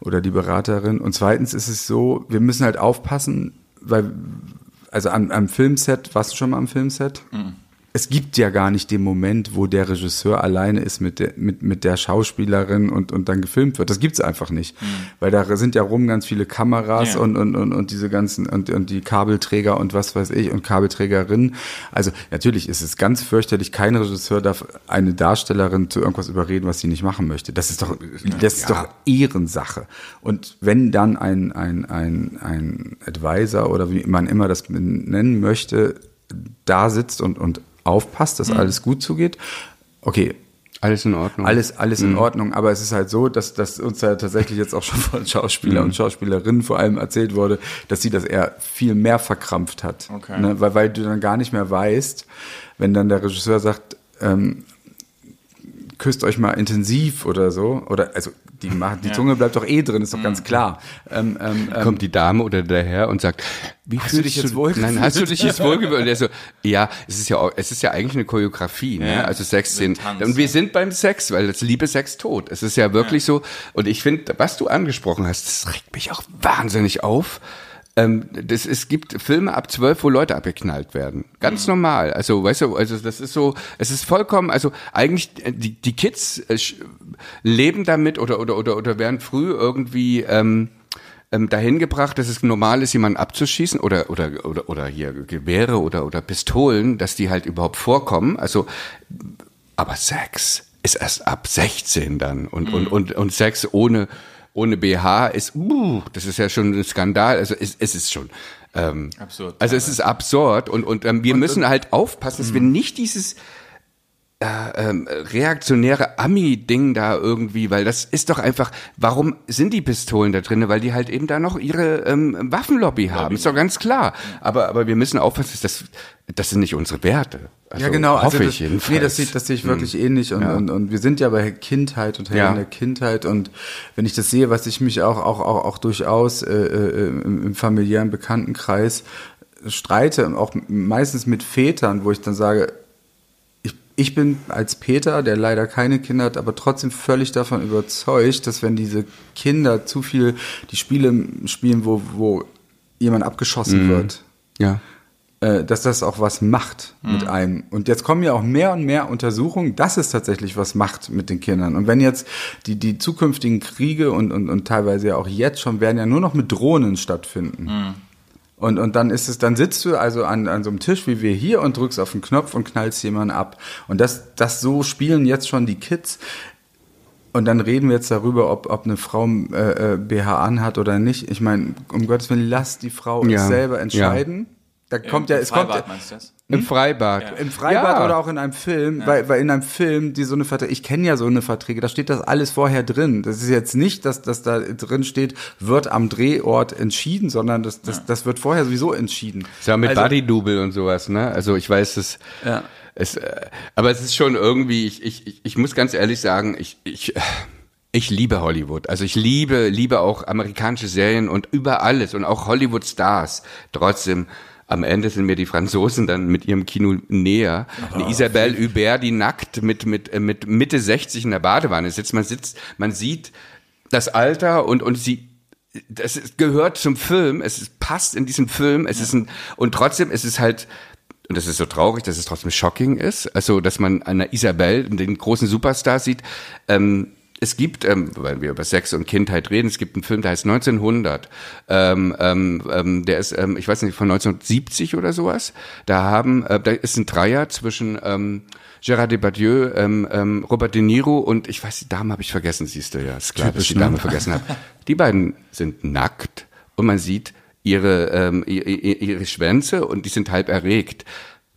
oder die Beraterin? Und zweitens ist es so, wir müssen halt aufpassen, weil, also am, am Filmset, warst du schon mal am Filmset? Es gibt ja gar nicht den Moment, wo der Regisseur alleine ist mit der, mit, mit der Schauspielerin und, und dann gefilmt wird. Das gibt's einfach nicht. Weil da sind ja rum ganz viele Kameras Ja. und, und, und, und diese ganzen, und, und die Kabelträger und was weiß ich und Kabelträgerinnen. Also natürlich ist es ganz fürchterlich, kein Regisseur darf eine Darstellerin zu irgendwas überreden, was sie nicht machen möchte. Das ist doch, das ist doch Ehrensache. Und wenn dann ein, ein, ein, ein Advisor oder wie man immer das nennen möchte, da sitzt und, und aufpasst, dass alles gut zugeht, okay, Alles in Ordnung. alles, alles in Ordnung, aber es ist halt so, dass, dass uns ja tatsächlich jetzt auch schon von Schauspieler und Schauspielerinnen vor allem erzählt wurde, dass sie das eher viel mehr verkrampft hat. Okay. Ne? Weil, weil du dann gar nicht mehr weißt, wenn dann der Regisseur sagt, ähm, küsst euch mal intensiv oder so, oder also die, machen, die Ja. Zunge bleibt doch eh drin, ist doch ganz klar. Ähm, ähm, ähm, kommt die Dame oder der Herr und sagt, wie Hast du dich jetzt wohl Nein, hast du dich jetzt wohl gefühlt? Und der so, ja, es ist ja, auch, es ist ja eigentlich eine Choreografie, ne? Ja, Also Sex so ein sind. Tanz, Und wir ja. sind beim Sex, weil das Liebe Sex tot. Es ist ja wirklich so. Und ich finde, was du angesprochen hast, das regt mich auch wahnsinnig auf. Ähm, das, es gibt Filme ab zwölf, wo Leute abgeknallt werden. Ganz Mhm. normal. Also, weißt du, also das ist so, es ist vollkommen, also eigentlich, äh, die, die Kids äh, leben damit oder, oder, oder, oder werden früh irgendwie, ähm, ähm, dahin gebracht, dass es normal ist, jemanden abzuschießen oder oder oder oder hier Gewehre oder oder Pistolen, dass die halt überhaupt vorkommen. Also, aber Sex ist erst ab 16 dann und und und und Sex ohne ohne BH ist, uh, das ist ja schon ein Skandal. Also es, es ist schon ähm, Absurd, Also es ist absurd und und ähm, wir müssen halt aufpassen, dass wir nicht dieses äh, ähm, reaktionäre Ami-Ding da irgendwie, weil das ist doch einfach, warum sind die Pistolen da drin? Weil die halt eben da noch ihre ähm, Waffenlobby haben, ist doch ganz klar. Aber, aber wir müssen aufpassen, das, das sind nicht unsere Werte. Also, ja, genau. Hoffe also ich das, jedenfalls. Nee, das sehe das sehe ich wirklich ähnlich. Und, Ja. und, und wir sind ja bei Kindheit und Helden Ja. der Kindheit. Und wenn ich das sehe, was ich mich auch, auch, auch, auch durchaus äh, äh, im, im familiären Bekanntenkreis streite, auch meistens mit Vätern, wo ich dann sage, ich, bin als Peter, der leider keine Kinder hat, aber trotzdem völlig davon überzeugt, dass wenn diese Kinder zu viel die Spiele spielen, wo, wo jemand abgeschossen wird, Ja. äh, dass das auch was macht mit einem. Und jetzt kommen ja auch mehr und mehr Untersuchungen, dass es tatsächlich was macht mit den Kindern. Und wenn jetzt die, die zukünftigen Kriege und, und, und teilweise ja auch jetzt schon werden ja nur noch mit Drohnen stattfinden. Und, und dann ist es, dann sitzt du also an, an so einem Tisch wie wir hier und drückst auf den Knopf und knallst jemanden ab. Und das, das so spielen jetzt schon die Kids. Und dann reden wir jetzt darüber, ob, ob eine Frau äh, äh, BH anhat oder nicht. Ich meine, um Gottes Willen, lass die Frau Ja. es selber entscheiden. Da kommt ja, es kommt ja, meinst du das? Im Freibad. im Freibad Ja. oder auch in einem Film, weil, weil in einem Film, die so eine Verträge, ich kenne ja so eine Verträge, da steht das alles vorher drin. Das ist jetzt nicht, dass das da drin steht, wird am Drehort entschieden, sondern das, das, das wird vorher sowieso entschieden. Ist ja mit Also- Buddy-Double und sowas, ne? Also ich weiß es. Ja. Es, äh, aber es ist schon irgendwie, ich, ich, ich- muss ganz ehrlich sagen, ich, ich, ich liebe Hollywood. Also ich liebe, liebe auch amerikanische Serien und über alles und auch Hollywood-Stars. Trotzdem, am Ende sind mir die Franzosen dann mit ihrem Kino näher. Eine Isabelle Hubert, die nackt mit, mit, äh, mit Mitte 60 in der Badewanne sitzt. Man sitzt, man sieht das Alter und, und sie, das ist, gehört zum Film, es ist, passt in diesen Film, es ist ein, und trotzdem ist es halt, und das ist so traurig, dass es trotzdem shocking ist, also, dass man einer Isabelle, den großen Superstar sieht, ähm, es gibt, ähm, weil wir über Sex und Kindheit reden, es gibt einen Film, der heißt 1900. Ähm, ähm, ähm, der ist, ähm, ich weiß nicht, von 1970 oder sowas. Da haben, äh, da ist ein Dreier zwischen ähm, Gérard Depardieu, ähm, ähm, Robert De Niro und ich weiß, die Dame habe ich vergessen, siehst du ja. Ist klar, dass ich die Dame vergessen habe. Die beiden sind nackt und man sieht ihre, ähm, ihre, ihre Schwänze und die sind halb erregt.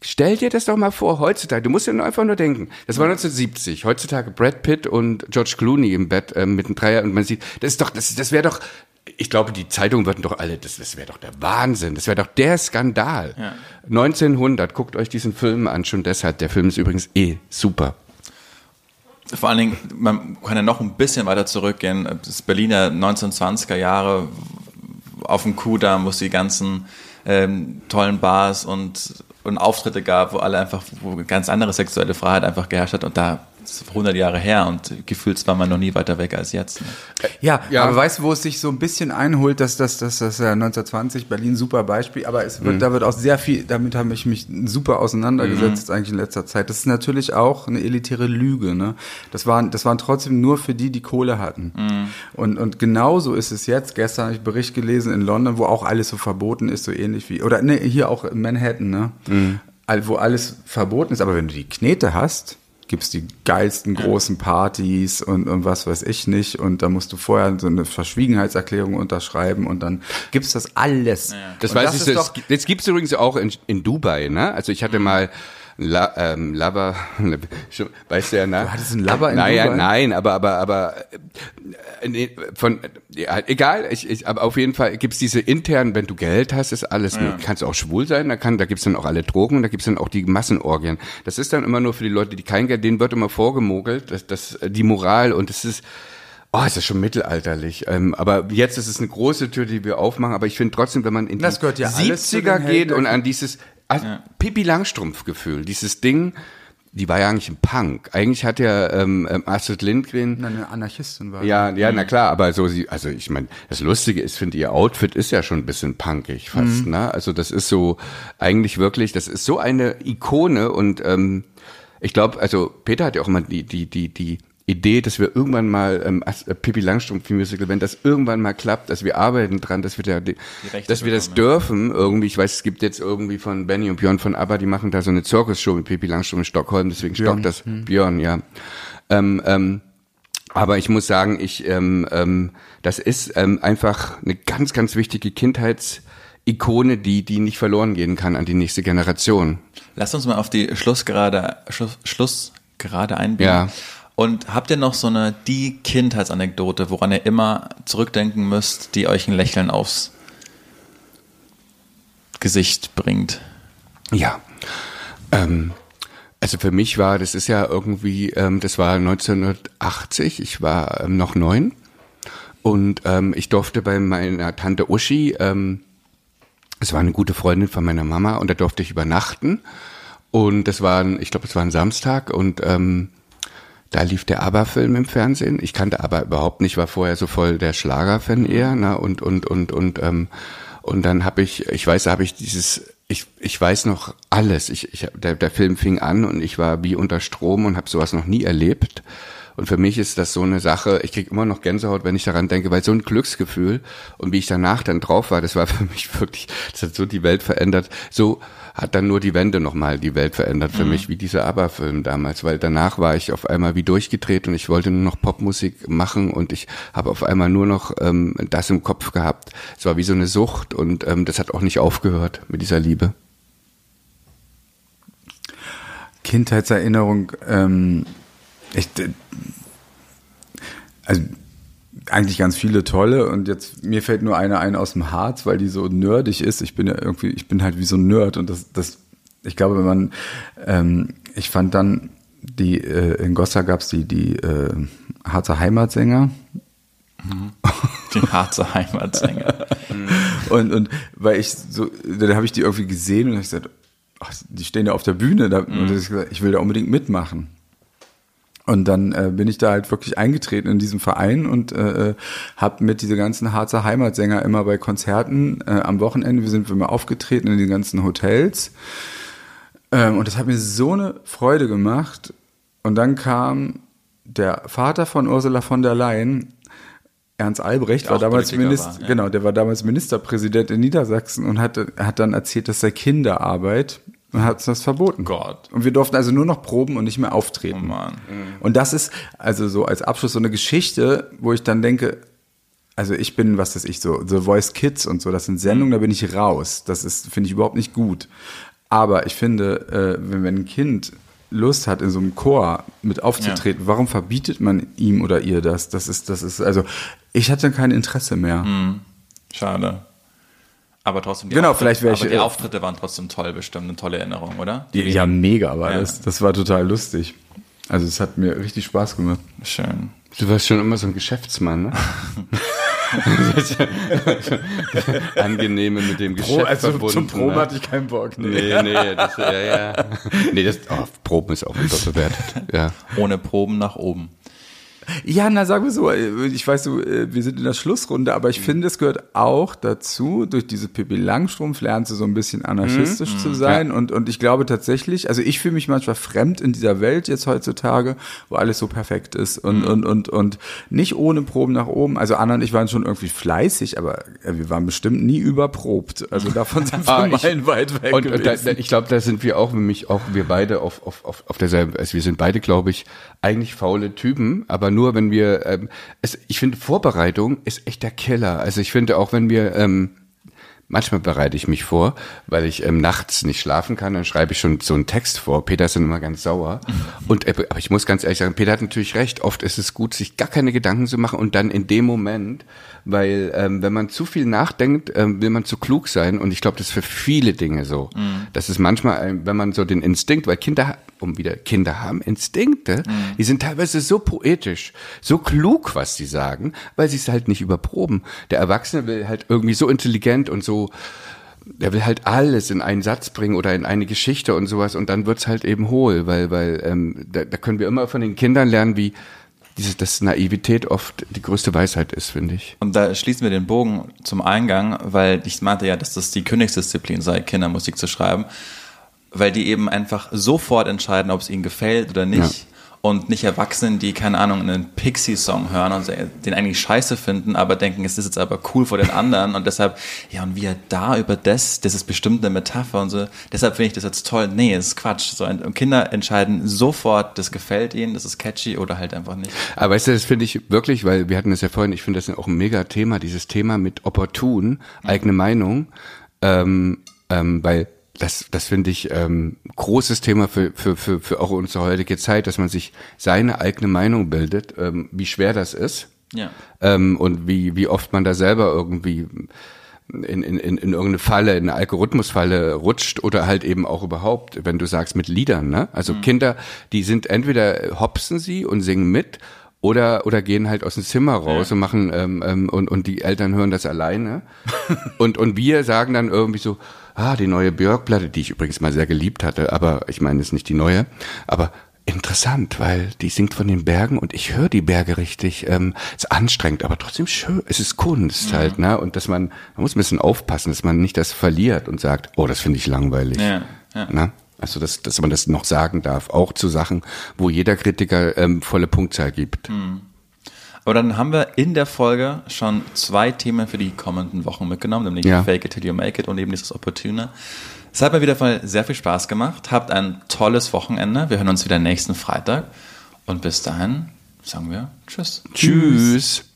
Stell dir das doch mal vor, heutzutage, du musst ja nur einfach nur denken, das war 1970, heutzutage Brad Pitt und George Clooney im Bett ähm, mit einem Dreier und man sieht, das ist doch, das, das wäre doch, ich glaube, die Zeitungen würden doch alle, das, das wäre doch der Wahnsinn, das wäre doch der Skandal. 1900, guckt euch diesen Film an, schon deshalb, der Film ist übrigens eh super. Vor allen Dingen, man kann ja noch ein bisschen weiter zurückgehen. Das Berliner 1920er Jahre auf dem Kudamm, wo es die ganzen ähm, tollen Bars und, und Auftritte gab, wo alle einfach, wo ganz andere sexuelle Freiheit einfach geherrscht hat und da 100 Jahre her und gefühlt war man noch nie weiter weg als jetzt. Ne? Ja, Ja. aber weißt du, wo es sich so ein bisschen einholt, dass das, das, das ja 1920 Berlin super Beispiel, aber es wird, da wird auch sehr viel, damit habe ich mich super auseinandergesetzt eigentlich in letzter Zeit. Das ist natürlich auch eine elitäre Lüge, ne? Das waren, das waren trotzdem nur für die, die Kohle hatten. Und, und genauso ist es jetzt. Gestern habe ich einen Bericht gelesen in London, wo auch alles so verboten ist, so ähnlich wie, oder ne, hier auch in Manhattan, ne? All- Wo alles verboten ist, aber wenn du die Knete hast, gibt's die geilsten großen Partys und, und was weiß ich nicht. Und da musst du vorher so eine Verschwiegenheitserklärung unterschreiben und dann gibt's das alles. Das und weiß das ich so. doch, Das, das gibt's übrigens auch in, in Dubai, ne? Also ich hatte mal La, ähm, Lover, schon- weißt du ja, ne? Du hattest einen Lover in naja, Dubai? Nein, aber, aber, aber, äh, nee, von, ja, egal, ich, ich, aber auf jeden Fall gibt's diese internen, wenn du Geld hast, ist alles, ja. kannst auch schwul sein, da kann, da gibt's dann auch alle Drogen, da gibt's dann auch die Massenorgien. Das ist dann immer nur für die Leute, die kein Geld, denen wird immer vorgemogelt, dass, dass äh, die Moral und es ist, Oh, es ist schon mittelalterlich. Ähm, aber jetzt ist es eine große Tür, die wir aufmachen. Aber ich finde trotzdem, wenn man in Das die ja alles zu 70er den geht und an dieses also Pippi Langstrumpf-Gefühl, dieses Ding, die war ja eigentlich ein Punk. Eigentlich hat ja ähm, ähm, Astrid Lindgren eine Anarchistin war. ja, ja, na klar, aber so sie, also ich meine, das Lustige ist, finde ihr Outfit ist ja schon ein bisschen punkig fast, ne? Also das ist so eigentlich wirklich, das ist so eine Ikone und ähm, ich glaube, also Peter hat ja auch immer die die die die Idee, dass wir irgendwann mal ähm, äh, Pippi Langstrumpf Musical, wenn das irgendwann mal klappt, dass wir arbeiten dran, dass wir da, die, Rechte dass wir das bekommen, dürfen irgendwie. Ich weiß, es gibt jetzt irgendwie von Benny und Björn von ABBA, die machen da so eine Zirkusshow mit Pippi Langstrumpf in Stockholm, deswegen stockt das Björn, ja. Ähm, ähm, aber ich muss sagen, ich, ähm, ähm, das ist ähm, einfach eine ganz, ganz wichtige Kindheitsikone, die, die nicht verloren gehen kann an die nächste Generation. Lass uns mal auf die Schlussgerade, Schluss, gerade einbiegen. Ja. Und habt ihr noch so eine, die Kindheitsanekdote, woran ihr immer zurückdenken müsst, die euch ein Lächeln aufs Gesicht bringt? Ja. Ähm, also für mich war, das ist ja irgendwie, ähm, das war 1980, ich war ähm, noch neun und ähm, ich durfte bei meiner Tante Uschi, ähm, es war eine gute Freundin von meiner Mama und da durfte ich übernachten und das war, ich glaube, es war ein Samstag und ähm, da lief der ABBA-Film im Fernsehen. Ich kannte ABBA überhaupt nicht, war vorher so voll der Schlager-Fan eher, ne? Und und und und ähm, und dann habe ich, ich weiß, da habe ich dieses, ich ich weiß noch alles. Ich, ich der der Film fing an und ich war wie unter Strom und habe sowas noch nie erlebt. Und für mich ist das so eine Sache, ich krieg immer noch Gänsehaut, wenn ich daran denke, weil so ein Glücksgefühl und wie ich danach dann drauf war, das war für mich wirklich, das hat so die Welt verändert. So hat dann nur die Wende nochmal die Welt verändert für mich, wie dieser ABBA-Film damals, weil danach war ich auf einmal wie durchgedreht und ich wollte nur noch Popmusik machen und ich habe auf einmal nur noch ähm, das im Kopf gehabt. Es war wie so eine Sucht und ähm, das hat auch nicht aufgehört mit dieser Liebe. Kindheitserinnerung, ähm, ich, also eigentlich ganz viele tolle und jetzt mir fällt nur eine ein aus dem Harz, weil die so nerdig ist. Ich bin ja irgendwie, ich bin halt wie so ein Nerd und das, das, ich glaube, wenn man, ähm, ich fand dann die äh, in Gossa gab's die die äh, Harzer Heimatsänger Die Harzer Heimatsänger. und und weil ich so, dann habe ich die irgendwie gesehen und hab ich gesagt, ach, die stehen ja auf der Bühne, da, und ich, gesagt, ich will da unbedingt mitmachen. Und dann äh, bin ich da halt wirklich eingetreten in diesem Verein und äh, habe mit diese ganzen Harzer Heimatsänger immer bei Konzerten äh, am Wochenende, wir sind immer aufgetreten in den ganzen Hotels. Ähm, und das hat mir so eine Freude gemacht. Und dann kam der Vater von Ursula von der Leyen, Ernst Albrecht, war damals Politiker Minister, war, ja. genau, der war damals Ministerpräsident in Niedersachsen und hat, hat dann erzählt, das sei Kinderarbeit und hat uns das verboten. Gott. Und wir durften also nur noch proben und nicht mehr auftreten. Oh Mann. Und das ist also so als Abschluss so eine Geschichte, wo ich dann denke, also ich bin, was weiß ich, so The Voice Kids und so, das sind Sendungen, da bin ich raus. Das ist, finde ich überhaupt nicht gut. Aber ich finde, äh, wenn, wenn ein Kind Lust hat, in so einem Chor mit aufzutreten, warum verbietet man ihm oder ihr das? Das ist, das ist, also ich hatte kein Interesse mehr. Schade. Aber trotzdem, die Genau, Auftritte, vielleicht wäre ich- aber die Auftritte waren trotzdem toll, bestimmt eine tolle Erinnerung, oder? Ja, ja mega war Ja. das. Das war total lustig. Also es hat mir richtig Spaß gemacht. Schön. Du warst schon immer so ein Geschäftsmann, ne? Angenehme mit dem Geschäft also verbunden. ne? ich keinen Bock. Nee, nee, das, ja, ja. Nee, das, oh, Proben ist auch unterbewertet. Ja. Ohne Proben nach oben. Ja, na sagen wir so, äh, ich weiß so, äh, wir sind in der Schlussrunde, aber ich finde, es gehört auch dazu, durch diese Pippi Langstrumpf lernst du so ein bisschen anarchistisch zu sein. Und, und ich glaube tatsächlich, also ich fühle mich manchmal fremd in dieser Welt jetzt heutzutage, wo alles so perfekt ist und, und, und, und nicht ohne Proben nach oben, also Anna und ich waren schon irgendwie fleißig, aber äh, wir waren bestimmt nie überprobt, also davon sind wir Ah, meilenweit weg Und, und da, da, ich glaube, da sind wir auch, nämlich auch wir beide auf, auf, auf, auf derselben, also wir sind beide, glaube ich, eigentlich faule Typen, aber nur wenn wir, ähm, es, ich finde, Vorbereitung ist echt der Killer. Also ich finde auch, wenn wir, ähm, manchmal bereite ich mich vor, weil ich ähm, nachts nicht schlafen kann, dann schreibe ich schon so einen Text vor. Peter ist dann immer ganz sauer. Und äh, aber ich muss ganz ehrlich sagen, Peter hat natürlich recht. Oft ist es gut, sich gar keine Gedanken zu machen und dann in dem Moment, weil ähm, wenn man zu viel nachdenkt, ähm, will man zu klug sein. Und ich glaube, das ist für viele Dinge so. Das ist manchmal, ein- wenn man so den Instinkt, weil Kinder, um wieder Kinder haben Instinkte, die sind teilweise so poetisch, so klug, was sie sagen, weil sie es halt nicht überproben. Der Erwachsene will halt irgendwie so intelligent und so der will halt alles in einen Satz bringen oder in eine Geschichte und sowas und dann wird's halt eben hohl, weil, weil ähm, da, da können wir immer von den Kindern lernen, wie diese, dass Naivität oft die größte Weisheit ist, finde ich. Und da schließen wir den Bogen zum Eingang, weil ich meinte ja, dass das die Königsdisziplin sei, Kindermusik zu schreiben, weil die eben einfach sofort entscheiden, ob es ihnen gefällt oder nicht. Und nicht Erwachsenen, die, keine Ahnung, einen Pixie-Song hören und den eigentlich scheiße finden, aber denken, es ist jetzt aber cool vor den anderen und deshalb, ja, und wie er da über das, das ist bestimmt eine Metapher und so, deshalb finde ich das jetzt toll. Nee, ist Quatsch. So, und Kinder entscheiden sofort, das gefällt ihnen, das ist catchy oder halt einfach nicht. Aber weißt du, das finde ich wirklich, weil wir hatten das ja vorhin, ich finde das auch ein mega Thema, dieses Thema mit opportun, eigene Meinung, ähm, ähm, weil das, das finde ich ähm, großes Thema für, für, für, für auch unsere heutige Zeit, dass man sich seine eigene Meinung bildet, ähm, wie schwer das ist. Ja. Ähm, und wie, wie oft man da selber irgendwie in, in, in, in irgendeine Falle, in eine Algorithmusfalle rutscht oder halt eben auch überhaupt, wenn du sagst mit Liedern, ne? Also Kinder, die sind entweder hopsen sie und singen mit oder oder gehen halt aus dem Zimmer raus und machen ähm, ähm, und und die Eltern hören das alleine und und wir sagen dann irgendwie so ah die neue Björk-Platte die ich übrigens mal sehr geliebt hatte aber ich meine es ist nicht die neue aber interessant weil die singt von den Bergen und ich höre die Berge richtig ähm, ist anstrengend aber trotzdem schön es ist Kunst halt ne und dass man man muss ein bisschen aufpassen dass man nicht das verliert und sagt oh das finde ich langweilig Ja, ja. Ne? Also, dass, dass man das noch sagen darf, auch zu Sachen, wo jeder Kritiker ähm, volle Punktzahl gibt. Aber dann haben wir in der Folge schon zwei Themen für die kommenden Wochen mitgenommen, nämlich Ja. Fake It Till You Make It und eben dieses Opportune. Es hat mir wieder voll sehr viel Spaß gemacht. Habt ein tolles Wochenende. Wir hören uns wieder nächsten Freitag. Und bis dahin sagen wir Tschüss. Tschüss.